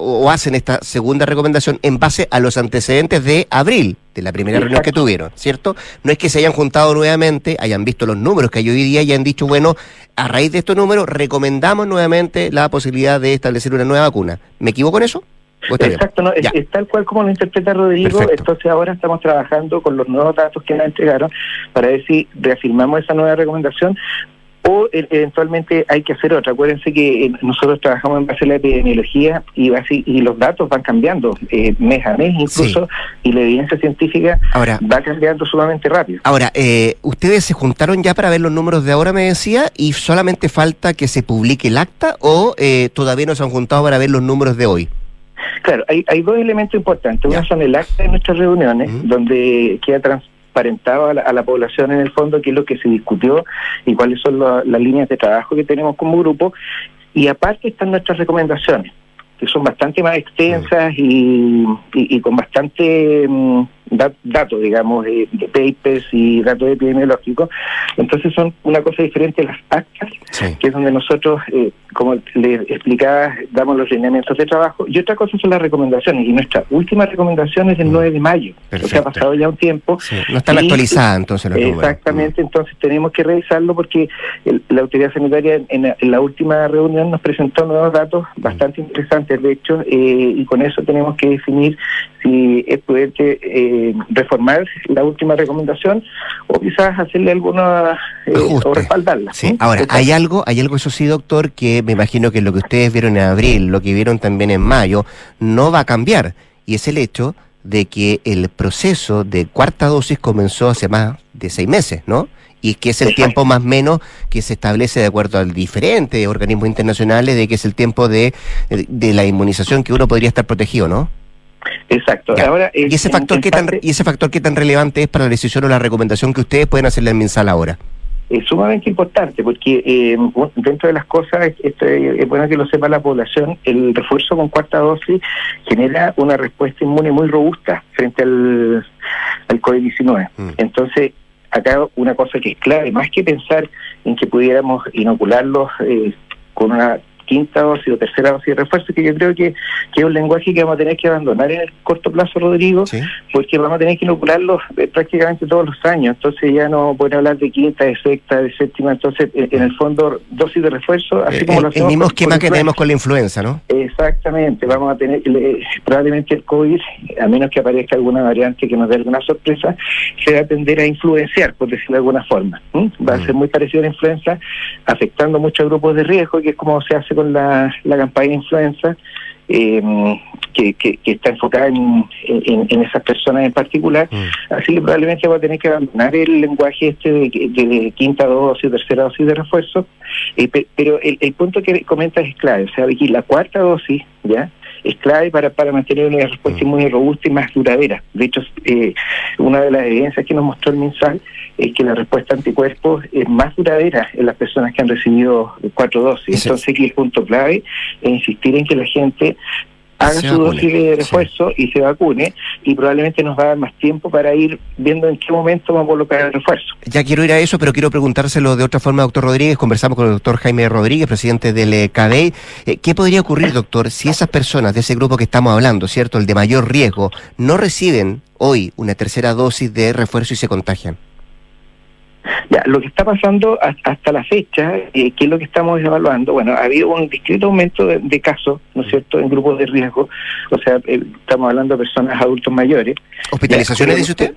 [SPEAKER 2] o hacen esta segunda recomendación en base a los antecedentes de abril, de la primera reunión que tuvieron, ¿cierto? No es que se hayan juntado nuevamente, hayan visto los números que hay hoy día y hayan dicho, bueno, a raíz de estos números recomendamos nuevamente la posibilidad de establecer una nueva vacuna. ¿Me equivoco en eso? ¿O está bien?
[SPEAKER 9] Exacto, no, es, tal cual como lo interpreta Rodrigo,
[SPEAKER 2] Perfecto.
[SPEAKER 9] entonces ahora estamos trabajando con los nuevos datos que nos entregaron para ver si reafirmamos esa nueva recomendación o e- eventualmente hay que hacer otra. Acuérdense que eh, nosotros trabajamos en base a la epidemiología y los datos van cambiando eh, mes a mes incluso y la evidencia científica
[SPEAKER 2] Ahora-
[SPEAKER 9] va cambiando sumamente rápido.
[SPEAKER 2] Ahora, eh, ustedes se juntaron ya para ver los números de ahora, me decía, y solamente falta que se publique el acta o eh, todavía no se han juntado para ver los números de hoy.
[SPEAKER 9] Claro, hay, hay dos elementos importantes. Uno son el acta de nuestras reuniones, donde queda transparentado a la, a la población en el fondo qué es lo que se discutió y cuáles son la- las líneas de trabajo que tenemos como grupo. Y aparte están nuestras recomendaciones, que son bastante más extensas y, y- y con bastante mm, da- datos, digamos, de, de papers y datos epidemiológicos. Entonces son una cosa diferente a las actas, que es donde nosotros, eh, como le explicaba, damos los lineamientos de trabajo. Y otra cosa son las recomendaciones. Y nuestra última recomendación es del 9 de mayo. O sea, ha
[SPEAKER 2] Perfecto.
[SPEAKER 9] pasado ya un tiempo.
[SPEAKER 2] No están actualizadas entonces los números.
[SPEAKER 9] Exactamente, entonces tenemos que revisarlo porque el- la autoridad sanitaria en, en la- en la última reunión nos presentó nuevos datos bastante interesantes, de hecho, eh, y con eso tenemos que definir si es prudente eh, reformar la última recomendación o quizás hacerle alguna eh, o respaldarla.
[SPEAKER 2] Sí, ahora, hay algo, hay algo, eso sí, doctor, que me imagino que lo que ustedes vieron en abril, lo que vieron también en mayo, no va a cambiar. Y es el hecho de que el proceso de cuarta dosis comenzó hace más de seis meses, ¿no? Y que es el tiempo más menos que se establece de acuerdo al diferentes organismos internacionales de que es el tiempo de, de la inmunización que uno podría estar protegido, ¿no?
[SPEAKER 9] Exacto.
[SPEAKER 2] Ya.
[SPEAKER 9] Ahora,
[SPEAKER 2] ¿Y ese factor qué tan y ese factor qué tan relevante es para la decisión o la recomendación que ustedes pueden hacerle al MinSal ahora?
[SPEAKER 9] es sumamente importante porque eh, dentro de las cosas, esto es bueno que lo sepa la población, el refuerzo con cuarta dosis genera una respuesta inmune muy robusta frente al, al COVID-19. Entonces, acá una cosa que es clave, más que pensar en que pudiéramos inocularlos eh, con una quinta dosis o tercera dosis de refuerzo, que yo creo que, que es un lenguaje que vamos a tener que abandonar en el corto plazo, Rodrigo, porque vamos a tener que inocularlos eh, prácticamente todos los años. Entonces ya no pueden hablar de quinta, de sexta, de séptima. Entonces, en el fondo, dosis de refuerzo, así como
[SPEAKER 2] el,
[SPEAKER 9] lo
[SPEAKER 2] el mismo esquema que tenemos con la influenza, ¿no?
[SPEAKER 9] Exactamente. Vamos a tener, probablemente el COVID, a menos que aparezca alguna variante que nos dé alguna sorpresa, se va a tender a influenciar, por decirlo de alguna forma. Va a ser muy parecido a la influenza, afectando muchos grupos de riesgo, que es como se hace con la, la campaña de influenza. Eh, que, que, está enfocada en, en, esas personas en particular. Así que probablemente va a tener que abandonar el lenguaje este de, de, quinta dosis, tercera dosis de refuerzo. Eh, pero el, el, punto que comentas es clave. O sea, aquí la cuarta dosis, ¿ya? Es clave para, para mantener una respuesta inmune robusta y más duradera. De hecho, eh, una de las evidencias que nos mostró el MinSal es que la respuesta anticuerpos es más duradera en las personas que han recibido cuatro dosis. Entonces, aquí el punto clave es insistir en que la gente haga su dosis de refuerzo y se vacune y probablemente nos va a dar más tiempo para ir viendo en qué momento vamos a colocar el refuerzo.
[SPEAKER 2] Ya quiero ir a eso, pero quiero preguntárselo de otra forma, doctor Rodríguez. Conversamos con el doctor Jaime Rodríguez, presidente del eh, CADEI. Eh, ¿Qué podría ocurrir, doctor, si esas personas de ese grupo que estamos hablando, ¿cierto? El de mayor riesgo, no reciben hoy una tercera dosis de refuerzo y se contagian?
[SPEAKER 9] Ya, lo que está pasando hasta la fecha, eh, que es lo que estamos evaluando, bueno, ha habido un discreto aumento de, casos, ¿no es cierto?, en grupos de riesgo, o sea, eh, estamos hablando de personas adultos mayores.
[SPEAKER 2] ¿Hospitalizaciones, dice usted?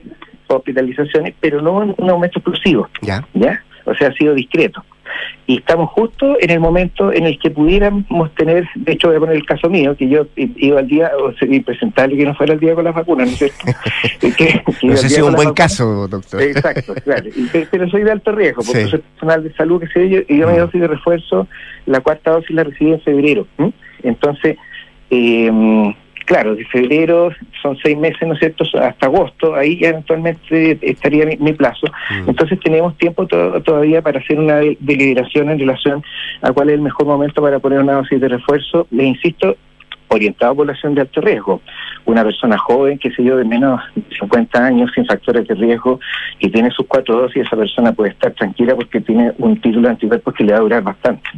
[SPEAKER 9] Hospitalizaciones, pero no un aumento explosivo.
[SPEAKER 2] Ya.
[SPEAKER 9] ¿Ya? O sea, ha sido discreto y estamos justo en el momento en el que pudiéramos tener, de hecho voy a poner el caso mío, que yo iba al día, o sea, presentarle que no fuera el día con las vacunas, ¿no es cierto?
[SPEAKER 2] que, no sé si es un buen caso, doctor.
[SPEAKER 9] Exacto, claro, pero soy de alto riesgo, porque soy personal de salud, que sé yo, y yo me mm. dosis de refuerzo, la cuarta dosis la recibí en febrero, entonces... Eh, claro, de febrero son seis meses, ¿no es cierto?, hasta agosto, ahí ya eventualmente estaría mi, plazo. Mm. Entonces tenemos tiempo todavía para hacer una deliberación en relación a cuál es el mejor momento para poner una dosis de refuerzo. Le insisto, orientado a población de alto riesgo. Una persona joven, que sé yo, de menos de 50 años, sin factores de riesgo, que tiene sus cuatro dosis, esa persona puede estar tranquila porque tiene un título de anticuerpos que le va a durar bastante.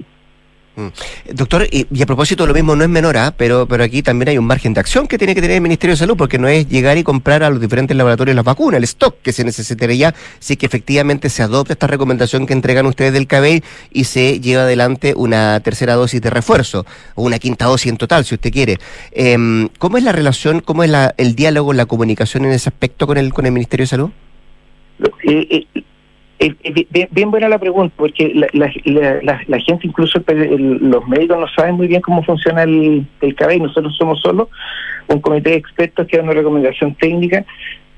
[SPEAKER 2] Mm. Doctor, y, a propósito, lo mismo no es menor, ¿ah? pero, pero aquí también hay un margen de acción que tiene que tener el Ministerio de Salud, porque no es llegar y comprar a los diferentes laboratorios las vacunas, el stock que se necesitaría si que efectivamente se adopta esta recomendación que entregan ustedes del CABEI y se lleva adelante una tercera dosis de refuerzo, o una quinta dosis en total, si usted quiere. Em, ¿Cómo es la relación, cómo es el diálogo, la comunicación en ese aspecto con el, con el Ministerio de Salud?
[SPEAKER 9] Eh, eh, eh, bien, buena la pregunta, porque la, gente, incluso los médicos, no saben muy bien cómo funciona el, el cabello. Nosotros somos solo un comité de expertos que da una recomendación técnica,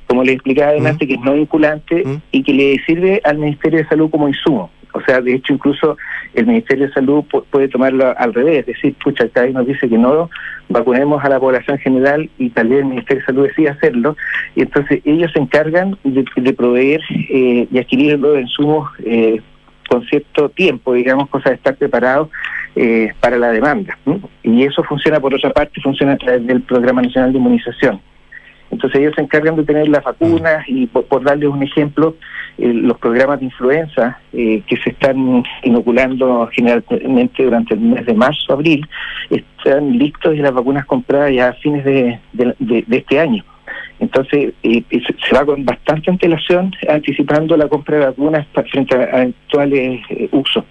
[SPEAKER 9] como le explicaba adelante, que es no vinculante y que le sirve al Ministerio de Salud como insumo. O sea, de hecho, incluso el Ministerio de Salud puede tomarlo al revés, es decir, pucha, el nos dice que no vacunemos a la población general y tal vez el Ministerio de Salud decide hacerlo, y entonces ellos se encargan de, proveer eh, y adquirir los insumos eh, con cierto tiempo, digamos, cosa de estar preparados eh, para la demanda. Y eso funciona, por otra parte, funciona a través del Programa Nacional de Inmunización. Entonces ellos se encargan de tener las vacunas y por, darles un ejemplo, eh, los programas de influenza eh, que se están inoculando generalmente durante el mes de marzo, abril, están listos y las vacunas compradas ya a fines de, este año. Entonces eh, se va con bastante antelación anticipando la compra de vacunas frente a, actuales usos.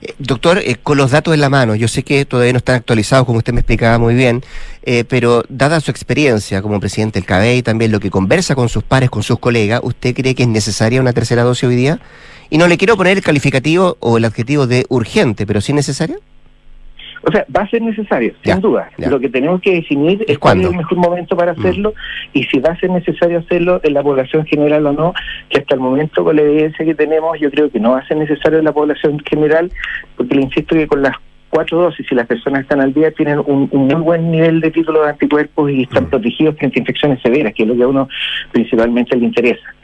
[SPEAKER 2] Eh, doctor, eh, con los datos en la mano, yo sé que todavía no están actualizados, como usted me explicaba muy bien, eh, pero dada su experiencia como presidente del CABE y también lo que conversa con sus pares, con sus colegas, ¿usted cree que es necesaria una tercera dosis hoy día? Y no le quiero poner el calificativo o el adjetivo de urgente, pero sí necesaria.
[SPEAKER 9] O sea, va a ser necesario, sin duda. Lo que tenemos que definir es cuál es el mejor momento para mm. hacerlo y si va a ser necesario hacerlo en la población general o no, que hasta el momento con la evidencia que tenemos yo creo que no va a ser necesario en la población general, porque le insisto que con las cuatro dosis, si las personas están al día, tienen un, muy buen nivel de títulos de anticuerpos y están mm. protegidos frente a infecciones severas, que es lo que a uno principalmente le interesa.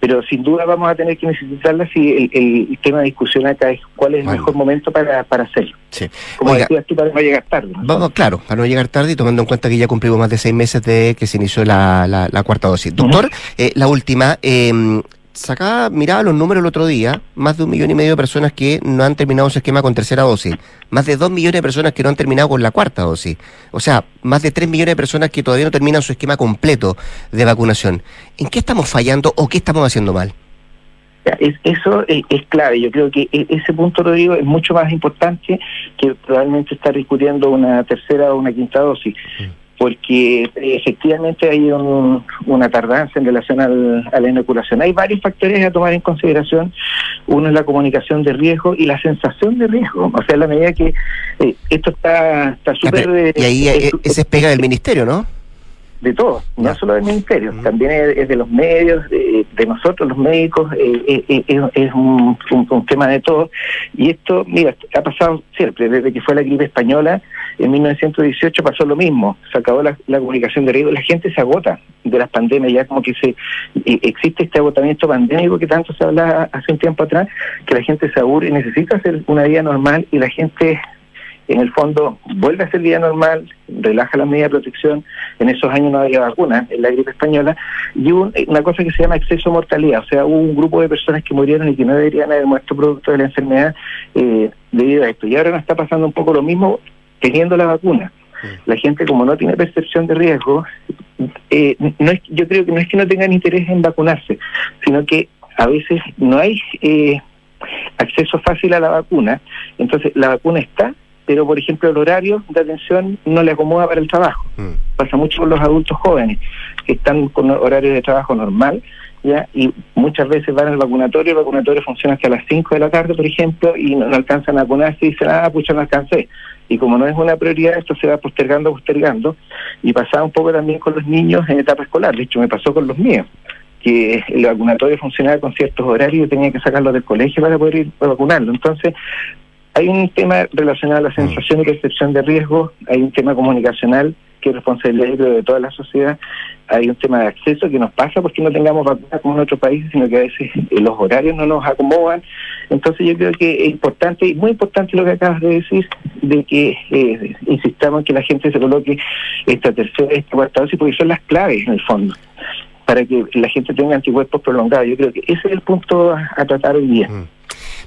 [SPEAKER 9] Pero sin duda vamos a tener que necesitarla si el, tema de discusión acá es cuál es el mejor momento para, para hacerlo.
[SPEAKER 2] Sí.
[SPEAKER 9] Como decías tú, para no llegar tarde.
[SPEAKER 2] Vamos, claro, para no llegar tarde y tomando en cuenta que ya cumplimos más de seis meses de que se inició la, la, cuarta dosis. Doctor, eh, la última, eh, sacaba, miraba los números el otro día, más de un millón y medio de personas que no han terminado su esquema con tercera dosis, más de dos millones de personas que no han terminado con la cuarta dosis, o sea, más de tres millones de personas que todavía no terminan su esquema completo de vacunación. ¿En qué estamos fallando o qué estamos haciendo mal?
[SPEAKER 9] Es, eso es, es, clave. Yo creo que e, ese punto, Rodrigo, es mucho más importante que probablemente estar discutiendo una tercera o una quinta dosis. Porque eh, efectivamente hay un, una tardanza en relación al, a la inoculación. Hay varios factores a tomar en consideración. Uno es la comunicación de riesgo y la sensación de riesgo. O sea, la medida que eh, esto está súper...
[SPEAKER 2] Super, y ahí eh, ese es pega del ministerio, ¿no?
[SPEAKER 9] de todos, no solo del ministerio, también es, de los medios, de, nosotros los médicos, eh, eh, eh, es un, un, tema de todos. Y esto, mira, ha pasado siempre, desde que fue la gripe española, en 1918 pasó lo mismo, se acabó la, comunicación de riesgo, la gente se agota de las pandemias, ya como que se existe este agotamiento pandémico que tanto se hablaba hace un tiempo atrás, que la gente se aburre y necesita hacer una vida normal y la gente en el fondo vuelve a ser vida normal, relaja la medida de protección, en esos años no había vacuna, en la gripe española, y hubo una cosa que se llama exceso de mortalidad, o sea, hubo un grupo de personas que murieron y que no deberían haber muerto producto de la enfermedad eh, debido a esto. Y ahora nos está pasando un poco lo mismo teniendo la vacuna. La gente como no tiene percepción de riesgo, eh, no es, yo creo que no es que no tengan interés en vacunarse, sino que a veces no hay eh, acceso fácil a la vacuna, entonces la vacuna está, pero por ejemplo el horario de atención no le acomoda para el trabajo. Mm. Pasa mucho con los adultos jóvenes, que están con horario de trabajo normal, ya y muchas veces van al vacunatorio, el vacunatorio funciona hasta las 5 de la tarde, por ejemplo, y no, alcanzan a vacunarse y dicen, ah, pucha, no alcancé. Y como no es una prioridad, esto se va postergando, postergando, y pasaba un poco también con los niños en etapa escolar, de hecho me pasó con los míos que el vacunatorio funcionaba con ciertos horarios y tenía que sacarlo del colegio para poder ir a vacunarlo. Entonces, hay un tema relacionado a la sensación y percepción de riesgo, hay un tema comunicacional que es responsabilidad de toda la sociedad, hay un tema de acceso que nos pasa porque no tengamos vacunas como en otros países, sino que a veces eh, los horarios no nos acomodan. Entonces yo creo que es importante, y muy importante lo que acabas de decir, de que eh, insistamos en que la gente se coloque esta tercera, esta cuarta dosis, porque son las claves en el fondo para que la gente tenga anticuerpos prolongados. Yo creo que ese es el punto a, tratar hoy día. Mm.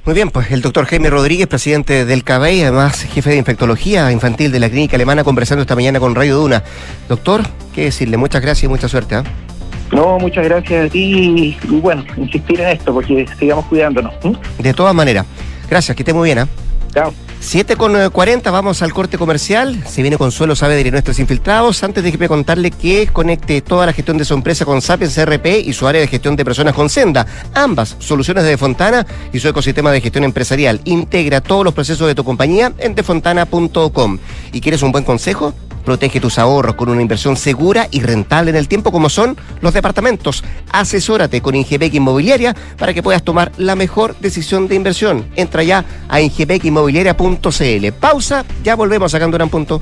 [SPEAKER 2] Muy bien, pues el doctor Jaime Rodríguez, presidente del CABEI, además jefe de infectología infantil de la clínica alemana, conversando esta mañana con Radio Duna. Doctor, qué decirle, muchas gracias y mucha suerte. ¿eh?
[SPEAKER 9] No, muchas gracias a ti y, bueno, insistir en esto porque sigamos cuidándonos.
[SPEAKER 2] De todas maneras, gracias, que esté muy bien. ¿eh?
[SPEAKER 9] Chao.
[SPEAKER 2] 7 con 40, vamos al corte comercial. Se viene Consuelo Saavedra y nuestros infiltrados. Antes de que contarle que conecte toda la gestión de su empresa con Sapiens RP y su área de gestión de personas con Senda. Ambas soluciones de Defontana y su ecosistema de gestión empresarial. Integra todos los procesos de tu compañía en defontana.com. ¿Y quieres un buen consejo? Protege tus ahorros con una inversión segura y rentable en el tiempo como son los departamentos. Asesórate con Ingebec Inmobiliaria para que puedas tomar la mejor decisión de inversión. Entra ya a ingebecinmobiliaria.cl. Pausa, ya volvemos sacando un punto.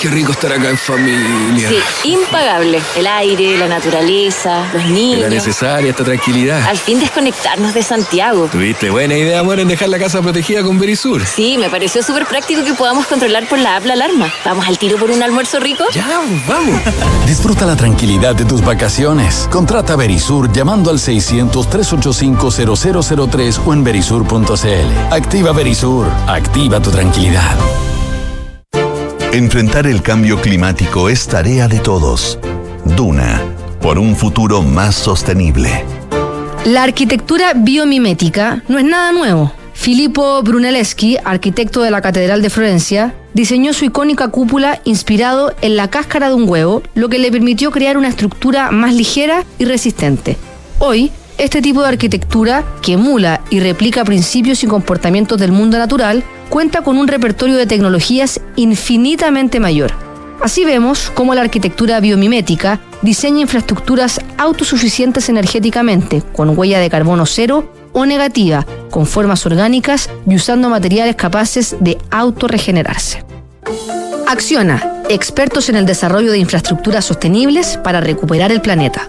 [SPEAKER 7] Qué rico estar acá en familia.
[SPEAKER 8] Sí, impagable. El aire, la naturaleza, los niños.
[SPEAKER 7] La necesaria esta tranquilidad.
[SPEAKER 8] Al fin desconectarnos de Santiago.
[SPEAKER 7] Tuviste buena idea, amor, en dejar la casa protegida con Verisur.
[SPEAKER 8] Sí, me pareció súper práctico que podamos controlar por la app la alarma. ¿Vamos al tiro por un almuerzo rico?
[SPEAKER 7] Ya, vamos.
[SPEAKER 6] Disfruta la tranquilidad de tus vacaciones. Contrata Verisur llamando al 600-385-0003 o en verisur.cl. Activa Verisur. Activa tu tranquilidad.
[SPEAKER 1] Enfrentar el cambio climático es tarea de todos. Duna, por un futuro más sostenible.
[SPEAKER 10] La arquitectura biomimética no es nada nuevo. Filippo Brunelleschi, arquitecto de la Catedral de Florencia, diseñó su icónica cúpula inspirado en la cáscara de un huevo, lo que le permitió crear una estructura más ligera y resistente. Hoy, este tipo de arquitectura, que emula y replica principios y comportamientos del mundo natural, cuenta con un repertorio de tecnologías infinitamente mayor. Así vemos cómo la arquitectura biomimética diseña infraestructuras autosuficientes energéticamente, con huella de carbono cero o negativa, con formas orgánicas y usando materiales capaces de autorregenerarse. Acciona, expertos en el desarrollo de infraestructuras sostenibles para recuperar el planeta.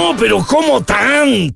[SPEAKER 11] pero ¿cómo tan?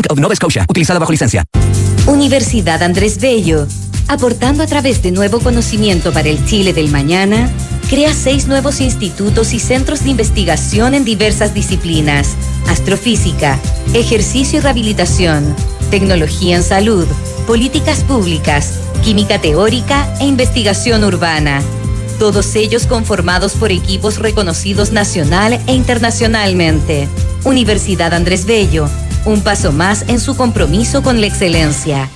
[SPEAKER 12] of Nova Scotia, utilizada bajo licencia.
[SPEAKER 13] Universidad Andrés Bello, aportando a través de nuevo conocimiento para el Chile del mañana, crea seis nuevos institutos y centros de investigación en diversas disciplinas: astrofísica, ejercicio y rehabilitación, tecnología en salud, políticas públicas, química teórica e investigación urbana. Todos ellos conformados por equipos reconocidos nacional e internacionalmente. Universidad Andrés Bello, un paso más en su compromiso con la excelencia.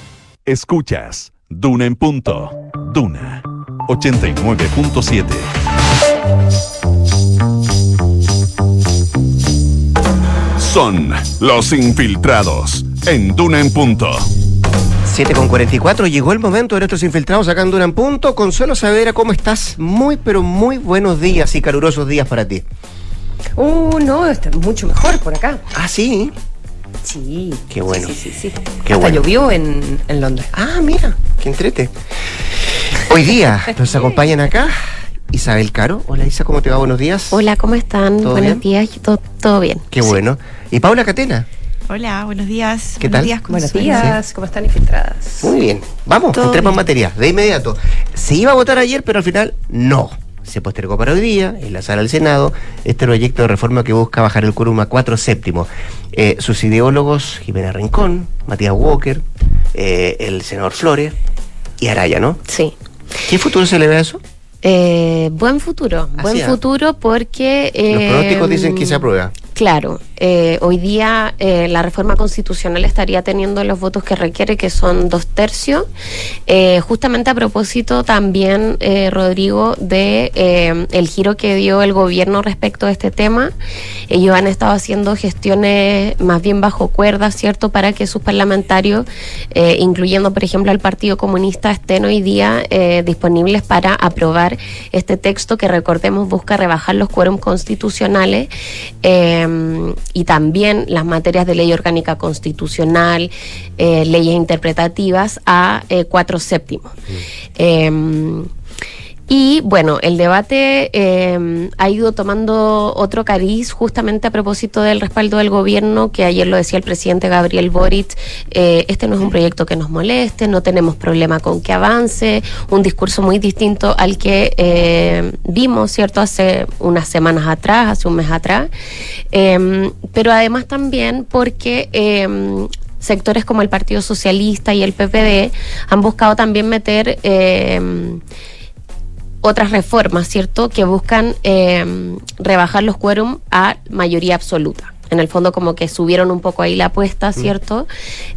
[SPEAKER 1] Escuchas Duna en punto. Duna 89.7. Son los infiltrados en Duna en punto.
[SPEAKER 2] 7 con 44, llegó el momento de nuestros infiltrados acá en Duna en Punto. Consuelo Saavedra, ¿cómo estás? Muy, pero muy buenos días y calurosos días para ti.
[SPEAKER 14] Uh, no, está mucho mejor por acá.
[SPEAKER 2] Ah, sí.
[SPEAKER 14] Sí.
[SPEAKER 2] Qué bueno.
[SPEAKER 14] Sí, sí, sí. sí.
[SPEAKER 2] Qué
[SPEAKER 14] Hasta
[SPEAKER 2] bueno.
[SPEAKER 14] llovió en, en Londres.
[SPEAKER 2] Ah, mira, qué entrete. Hoy día nos acompañan acá Isabel Caro. Hola Isa, ¿cómo te va? Buenos días.
[SPEAKER 15] Hola, ¿cómo están?
[SPEAKER 2] ¿Todo
[SPEAKER 15] Buenos
[SPEAKER 2] bien?
[SPEAKER 15] días, todo, todo bien.
[SPEAKER 2] Qué bueno. Y Paula Catena.
[SPEAKER 16] Hola, buenos días.
[SPEAKER 2] ¿Qué
[SPEAKER 16] buenos
[SPEAKER 2] tal?
[SPEAKER 16] Días,
[SPEAKER 14] Buenos días, ¿cómo están infiltradas?
[SPEAKER 2] Muy bien. Vamos,
[SPEAKER 16] Todo
[SPEAKER 2] entremos en materia. De inmediato. Se iba a votar ayer, pero al final no. Se postergó para hoy día, en la sala del Senado, este proyecto de reforma que busca bajar el quórum a cuatro séptimos. Eh, sus ideólogos, Jimena Rincón, Matías Walker, eh, el senador Flores y Araya, ¿no?
[SPEAKER 15] Sí.
[SPEAKER 2] ¿Qué futuro se le ve a eso?
[SPEAKER 15] Eh, buen futuro, buen
[SPEAKER 2] es.
[SPEAKER 15] futuro porque...
[SPEAKER 2] Los pronósticos dicen que se aprueba.
[SPEAKER 15] Claro, eh, hoy día eh, la reforma constitucional estaría teniendo los votos que requiere, que son dos tercios. Eh, justamente a propósito también, Rodrigo, de el giro que dio el gobierno respecto a este tema. Ellos han estado haciendo gestiones más bien bajo cuerda, ¿cierto?, para que sus parlamentarios, incluyendo, por ejemplo, al Partido Comunista, estén hoy día disponibles para aprobar este texto que, recordemos, busca rebajar los quórums constitucionales y también las materias de ley orgánica constitucional, eh, leyes interpretativas a eh, cuatro séptimos. Eh, y bueno, el debate eh, ha ido tomando otro cariz justamente a propósito del respaldo del gobierno, que ayer lo decía el presidente Gabriel Boric, eh, este no es un proyecto que nos moleste, no tenemos problema con que avance, un discurso muy distinto al que eh, vimos, ¿cierto?, hace unas semanas atrás, hace un mes atrás, Eh, pero además también porque... eh, sectores como el Partido Socialista y el PPD han buscado también meter eh, otras reformas, ¿cierto?, que buscan eh, rebajar los quórum a mayoría absoluta. en el fondo como que subieron un poco ahí la apuesta, ¿cierto?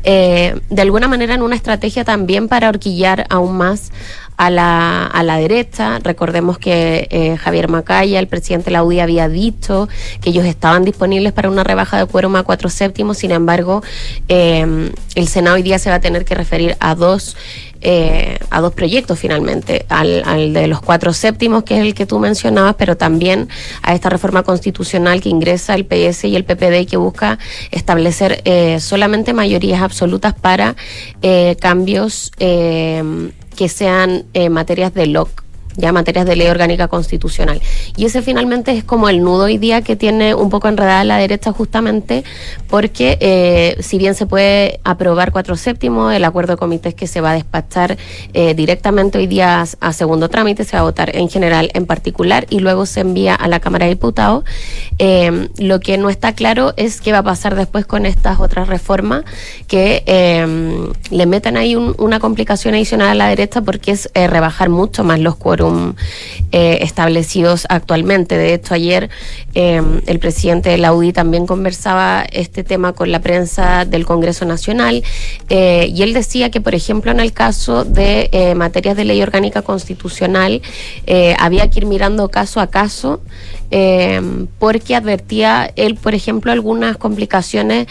[SPEAKER 15] Eh, de alguna manera en una estrategia también para horquillar aún más a la, a la derecha. Recordemos que eh, Javier Macaya, el presidente de la UDI, había dicho que ellos estaban disponibles para una rebaja de quórum a cuatro séptimos. Sin embargo, eh, el Senado hoy día se va a tener que referir a dos eh, a dos proyectos finalmente, al, al, de los cuatro séptimos, que es el que tú mencionabas, pero también a esta reforma constitucional que ingresa el PS y el PPD y que busca establecer eh, solamente mayorías absolutas para eh, cambios que sean materias de LOC ya materias de ley orgánica constitucional. Y ese finalmente es como el nudo hoy día que tiene un poco enredada la derecha justamente porque eh, si bien se puede aprobar cuatro séptimos, el acuerdo de comités que se va a despachar eh, directamente hoy día a, segundo trámite, se va a votar en general, en particular, y luego se envía a la Cámara de Diputados. Eh, lo que no está claro es qué va a pasar después con estas otras reformas que le metan ahí una complicación adicional a la derecha porque es rebajar mucho más los eh, establecidos actualmente. De hecho, ayer eh, el presidente de la UDI también conversaba este tema con la prensa del Congreso Nacional eh, y él decía que, por ejemplo, en el caso de materias de ley orgánica constitucional, había que ir mirando caso a caso porque advertía él, por ejemplo, algunas complicaciones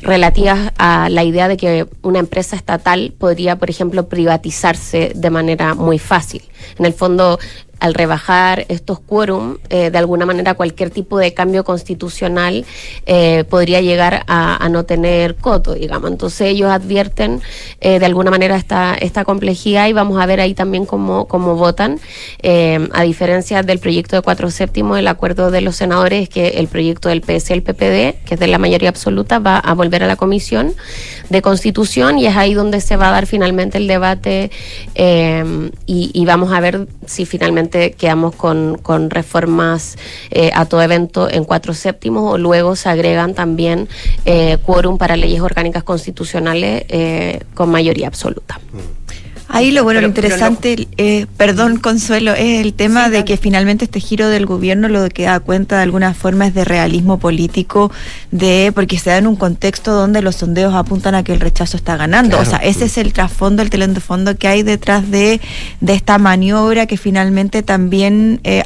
[SPEAKER 15] relativas a la idea de que una empresa estatal podría, por ejemplo, privatizarse de manera muy fácil. En el fondo, al rebajar estos quórum, eh, de alguna manera cualquier tipo de cambio constitucional eh, podría llegar a, no tener coto, digamos. Entonces ellos advierten eh, de alguna manera esta, esta complejidad y vamos a ver ahí también cómo, cómo votan. a diferencia del proyecto de cuatro séptimos, el acuerdo de los senadores es que el proyecto del PS el PPD, que es de la mayoría absoluta, va a volver a la comisión de constitución y es ahí donde se va a dar finalmente el debate y, y vamos a ver si finalmente quedamos con, con reformas eh, a todo evento en cuatro séptimos o luego se agregan también eh, quórum para leyes orgánicas constitucionales eh, con mayoría absoluta. Mm.
[SPEAKER 16] Ahí lo bueno, lo interesante, eh, perdón Consuelo, es el tema de que finalmente este giro del gobierno lo que da cuenta de alguna forma es de realismo político, de porque se da en un contexto donde los sondeos apuntan a que el rechazo está ganando. O sea, ese es el trasfondo, el telón de fondo que hay detrás de, de esta maniobra que finalmente también eh,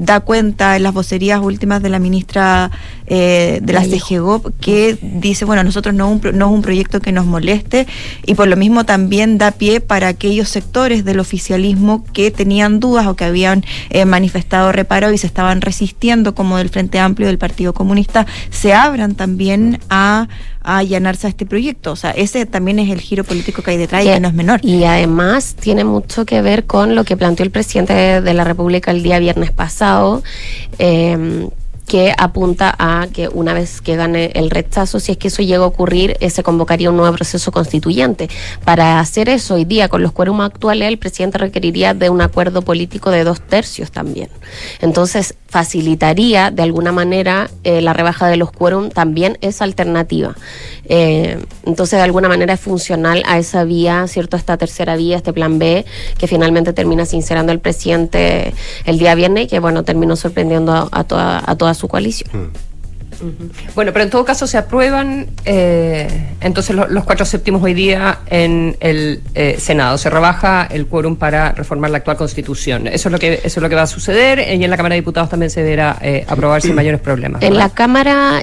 [SPEAKER 16] da cuenta en las vocerías últimas de la ministra eh, de la CGGOP que dice, bueno, nosotros no, no es un proyecto que nos moleste y por lo mismo también da pie para aquellos sectores del oficialismo que tenían dudas o que habían eh, manifestado reparo y se estaban resistiendo, como del Frente Amplio del Partido Comunista, se abran también a, allanarse a este proyecto. O sea, ese también es el giro político que hay detrás y, que no es menor.
[SPEAKER 15] Y además tiene mucho que ver con lo que planteó el presidente de, la República el día viernes pasado. Eh, que apunta a que una vez que gane el rechazo, si es que eso llega a ocurrir, eh, se convocaría un nuevo proceso constituyente. Para hacer eso hoy día, con los quórum actuales, el presidente requeriría de un acuerdo político de dos tercios también. Entonces, facilitaría de alguna manera eh, la rebaja de los quórum, también es alternativa. Eh, entonces, de alguna manera es funcional a esa vía, ¿cierto? Esta tercera vía, este plan B, que finalmente termina sincerando el presidente el día viernes y que, bueno, terminó sorprendiendo a, a toda, a toda su coalición. Mm.
[SPEAKER 14] Bueno, pero en todo caso se aprueban eh, entonces los cuatro séptimos hoy día en el eh, Senado. Se rebaja el quórum para reformar la actual Constitución. Eso es lo que eso es lo que va a suceder y en la Cámara de Diputados también se deberá eh, aprobar sin mayores problemas.
[SPEAKER 15] En la Cámara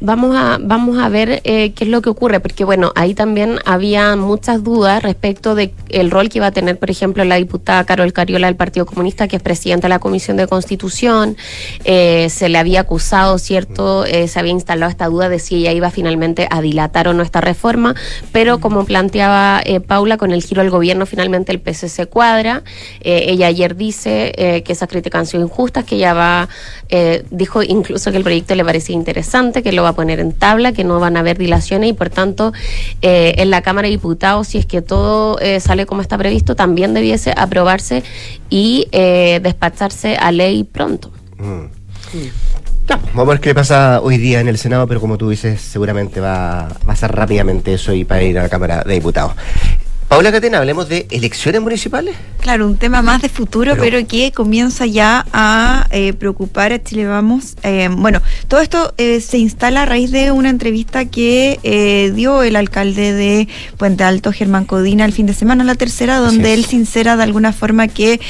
[SPEAKER 15] vamos a vamos a ver qué es lo que ocurre, porque bueno ahí también había muchas dudas respecto de el rol que iba a tener, por ejemplo, la diputada Carol Cariola del Partido Comunista, que es presidenta de la Comisión de Constitución. se le había acusado cierto eh, se había instalado esta duda de si ella iba finalmente a dilatar o no esta reforma, pero como planteaba eh, Paula, con el giro del gobierno finalmente el PCC cuadra. Eh, ella ayer dice que esas críticas han sido injustas, que ella va, dijo incluso que el proyecto le parecía interesante, que lo va a poner en tabla, que no van a haber dilaciones y por tanto en la Cámara de Diputados, si es que todo sale como está previsto, también debiese aprobarse y despacharse a ley pronto. Mm.
[SPEAKER 2] Vamos a ver qué pasa hoy día en el Senado, pero como tú dices, seguramente va, va a ser rápidamente eso y para ir a la Cámara de Diputados. Paula Catena, hablemos de elecciones municipales.
[SPEAKER 16] Claro, un tema más de futuro, pero, que comienza ya a eh, preocupar a Chile Vamos. Eh, bueno, Todo esto eh, se instala a raíz de una entrevista que dio el alcalde de Puente Alto, Germán Codina, el fin de semana, la tercera, donde él sincera de alguna forma que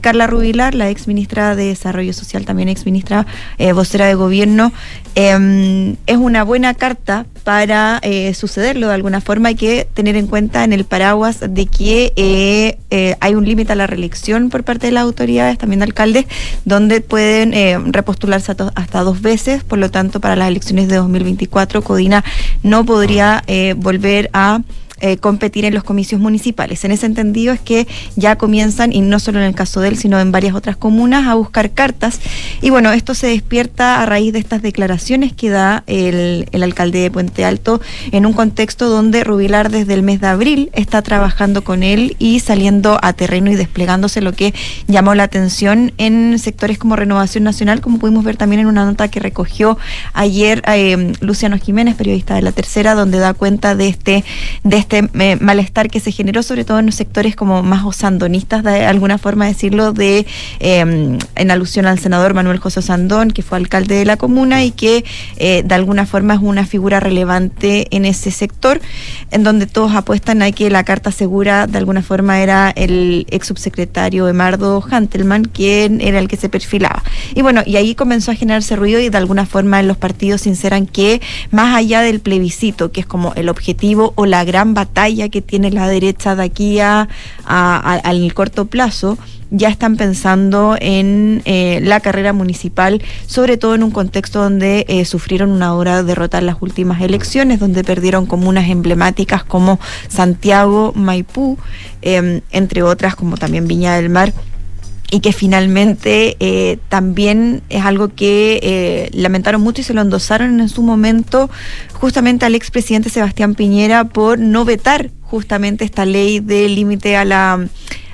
[SPEAKER 16] Carla Rubilar, la ex ministra de Desarrollo Social, también ex ministra vocera de gobierno, em, es una buena carta para sucederlo de alguna forma. Hay que tener en cuenta en el paraguas de que hay un límite a la reelección por parte de las autoridades, también de alcaldes, donde pueden repostularse hasta dos veces, por lo tanto, para las elecciones de 2024, Codina no podría eh, volver a eh, competir en los comicios municipales. En ese entendido es que ya comienzan, y no solo en el caso de él, sino en varias otras comunas, a buscar cartas. Y bueno, esto se despierta a raíz de estas declaraciones que da el, alcalde de Puente Alto en un contexto donde Rubilar desde el mes de abril está trabajando con él y saliendo a terreno y desplegándose lo que llamó la atención en sectores como Renovación Nacional, como pudimos ver también en una nota que recogió ayer eh, Luciano Jiménez, periodista de La Tercera, donde da cuenta de este, de este este eh, malestar que se generó sobre todo en los sectores como más osandonistas, de alguna forma decirlo, de em, en alusión al senador Manuel José Sandón, que fue alcalde de la comuna y que eh, de alguna forma es una figura relevante en ese sector, en donde todos apuestan a que la carta segura de alguna forma era el ex subsecretario Emardo Hantelman, quien era el que se perfilaba. Y bueno, y ahí comenzó a generarse ruido y de alguna forma los partidos sinceran que más allá del plebiscito, que es como el objetivo o la gran batalla que tiene la derecha de aquí a, al corto plazo, ya están pensando en eh, la carrera municipal, sobre todo en un contexto donde eh, sufrieron una hora derrota en las últimas elecciones, donde perdieron comunas emblemáticas como Santiago, Maipú, em, entre otras como también Viña del Mar y que finalmente eh, también es algo que eh, lamentaron mucho y se lo endosaron en su momento justamente al expresidente Sebastián Piñera por no vetar justamente esta ley de límite a la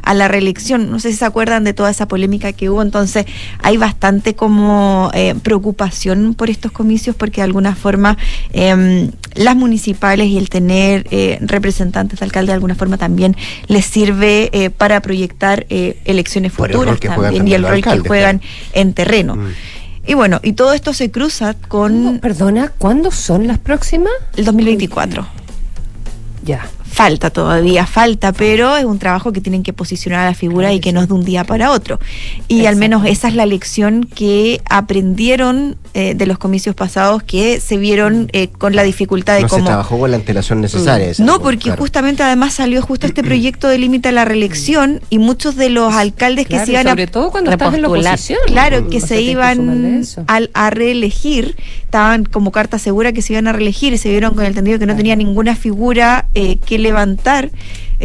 [SPEAKER 16] a la reelección. No sé si se acuerdan de toda esa polémica que hubo, entonces hay bastante como eh, preocupación por estos comicios porque de alguna forma em, las municipales y el tener eh, representantes de alcalde de alguna forma también les sirve eh, para proyectar elecciones futuras también, y el rol que juegan en terreno. Mm. Y bueno, y todo esto se cruza con...
[SPEAKER 14] Perdona, ¿cuándo son las próximas?
[SPEAKER 16] El 2024.
[SPEAKER 14] Ya
[SPEAKER 16] falta todavía, falta, pero es un trabajo que tienen que posicionar a la figura y que no es de un día para otro. Y al menos esa es la lección que aprendieron eh, de los comicios pasados que se vieron eh, con la dificultad de
[SPEAKER 2] no
[SPEAKER 16] cómo...
[SPEAKER 2] se trabajó con la antelación necesaria.
[SPEAKER 16] Mm. No, porque justamente además salió justo este proyecto de límite a la reelección y muchos de los alcaldes que se iban
[SPEAKER 14] sobre todo cuando estás en la oposición.
[SPEAKER 16] Claro, que se iban al, a reelegir, estaban como carta segura que se iban a reelegir y se vieron con el entendido que no tenía ninguna figura eh, que levantar,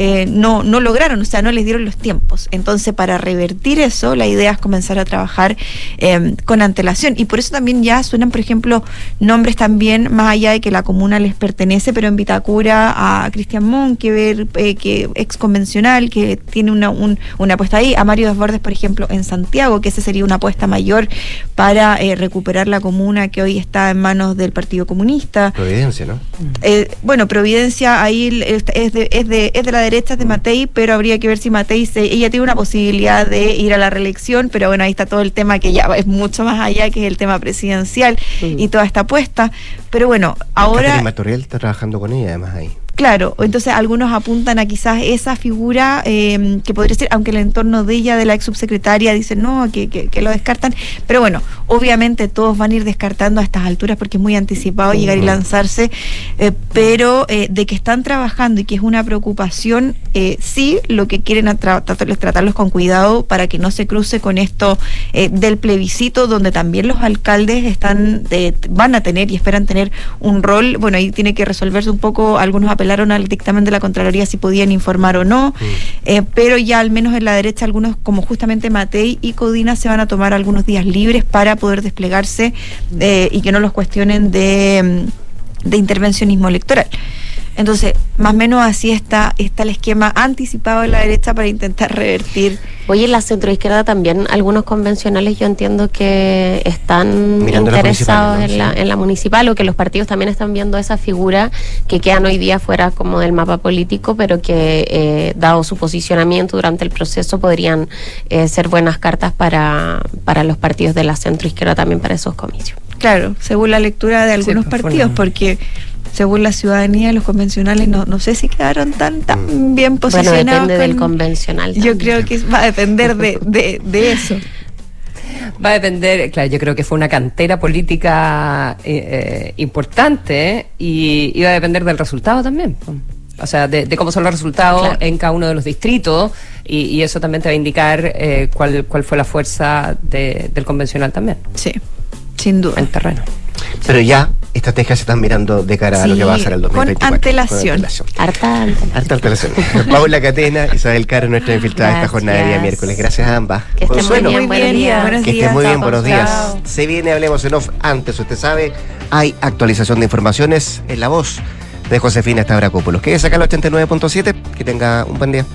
[SPEAKER 16] eh, no, no lograron, o sea, no les dieron los tiempos. Entonces, para revertir eso, la idea es comenzar a trabajar em, con antelación. Y por eso también ya suenan, por ejemplo, nombres también, más allá de que la comuna les pertenece, pero en Vitacura a Cristian Monkever, eh, que ex convencional, que tiene una, una apuesta ahí, a Mario Desbordes, por ejemplo, en Santiago, que ese sería una apuesta mayor para eh, recuperar la comuna que hoy está en manos del Partido Comunista.
[SPEAKER 2] Providencia, ¿no?
[SPEAKER 16] bueno, Providencia ahí es de, es de, es de la derecha de Matei, pero habría que ver si Matei, se, ella tiene una posibilidad de ir a la reelección, pero bueno, ahí está todo el tema que ya es mucho más allá, que es el tema presidencial y toda esta apuesta. Pero bueno, ahora...
[SPEAKER 2] Matorriel está trabajando con ella además ahí.
[SPEAKER 16] Claro, entonces algunos apuntan a quizás esa figura em, que podría ser, aunque el entorno de ella, de la ex subsecretaria, dicen no, que, que, lo descartan, pero bueno, obviamente todos van a ir descartando a estas alturas porque es muy anticipado llegar y lanzarse, eh, pero eh, de que están trabajando y que es una preocupación, eh, sí, lo que quieren es tratarlos con cuidado para que no se cruce con esto del plebiscito, donde también los alcaldes están van a tener y esperan tener un rol, bueno, ahí tiene que resolverse un poco algunos al dictamen de la Contraloría si podían informar o no, mm. eh, pero ya al menos en la derecha algunos, como justamente Matei y Codina, se van a tomar algunos días libres para poder desplegarse eh, y que no los cuestionen de, de intervencionismo electoral. Entonces, más o menos así está, está el esquema anticipado de la derecha para intentar revertir.
[SPEAKER 15] Oye, en la centroizquierda también algunos convencionales yo entiendo que están interesados en, la, en la municipal o que los partidos también están viendo esa figura que quedan hoy día fuera como del mapa político, pero que eh, dado su posicionamiento durante el proceso podrían eh, ser buenas cartas para, para los partidos de la centroizquierda también para esos comicios.
[SPEAKER 16] claro, según la lectura de algunos
[SPEAKER 14] pues,
[SPEAKER 16] partidos, porque según la ciudadanía, los convencionales no, no sé si quedaron tan, tan bien
[SPEAKER 15] Bueno,
[SPEAKER 16] posicionados.
[SPEAKER 15] depende del
[SPEAKER 16] con-
[SPEAKER 15] convencional.
[SPEAKER 16] Yo creo que va a depender de, de, de eso.
[SPEAKER 14] Va a depender, claro, yo creo que fue una cantera política eh, eh, importante y, y va a depender del resultado también. O sea, de, de cómo son los resultados
[SPEAKER 15] Claro.
[SPEAKER 14] en cada uno de los distritos y, y eso también te va a indicar eh, cuál, cuál fue la fuerza de- del convencional también.
[SPEAKER 16] Sí, sin duda.
[SPEAKER 14] En terreno.
[SPEAKER 2] Pero ya estrategias se están mirando de cara a lo que va a ser el
[SPEAKER 16] con
[SPEAKER 2] 2024.
[SPEAKER 16] antelación.
[SPEAKER 2] antelación.
[SPEAKER 15] Harta
[SPEAKER 2] Harta antelación. Paula Catena, Isabel Caro, nuestra infiltrada esta
[SPEAKER 15] Gracias.
[SPEAKER 2] jornada de día miércoles. Gracias a ambas.
[SPEAKER 15] Que estén muy bien, buenos días.
[SPEAKER 16] buenos
[SPEAKER 2] que
[SPEAKER 16] días.
[SPEAKER 2] muy bien, buenos
[SPEAKER 15] chao.
[SPEAKER 2] días. Se viene, hablemos en off. Antes, usted sabe, hay actualización de informaciones en la voz de Josefina Stavrakopoulos. Quédese acá al 89.7. Que tenga un buen día.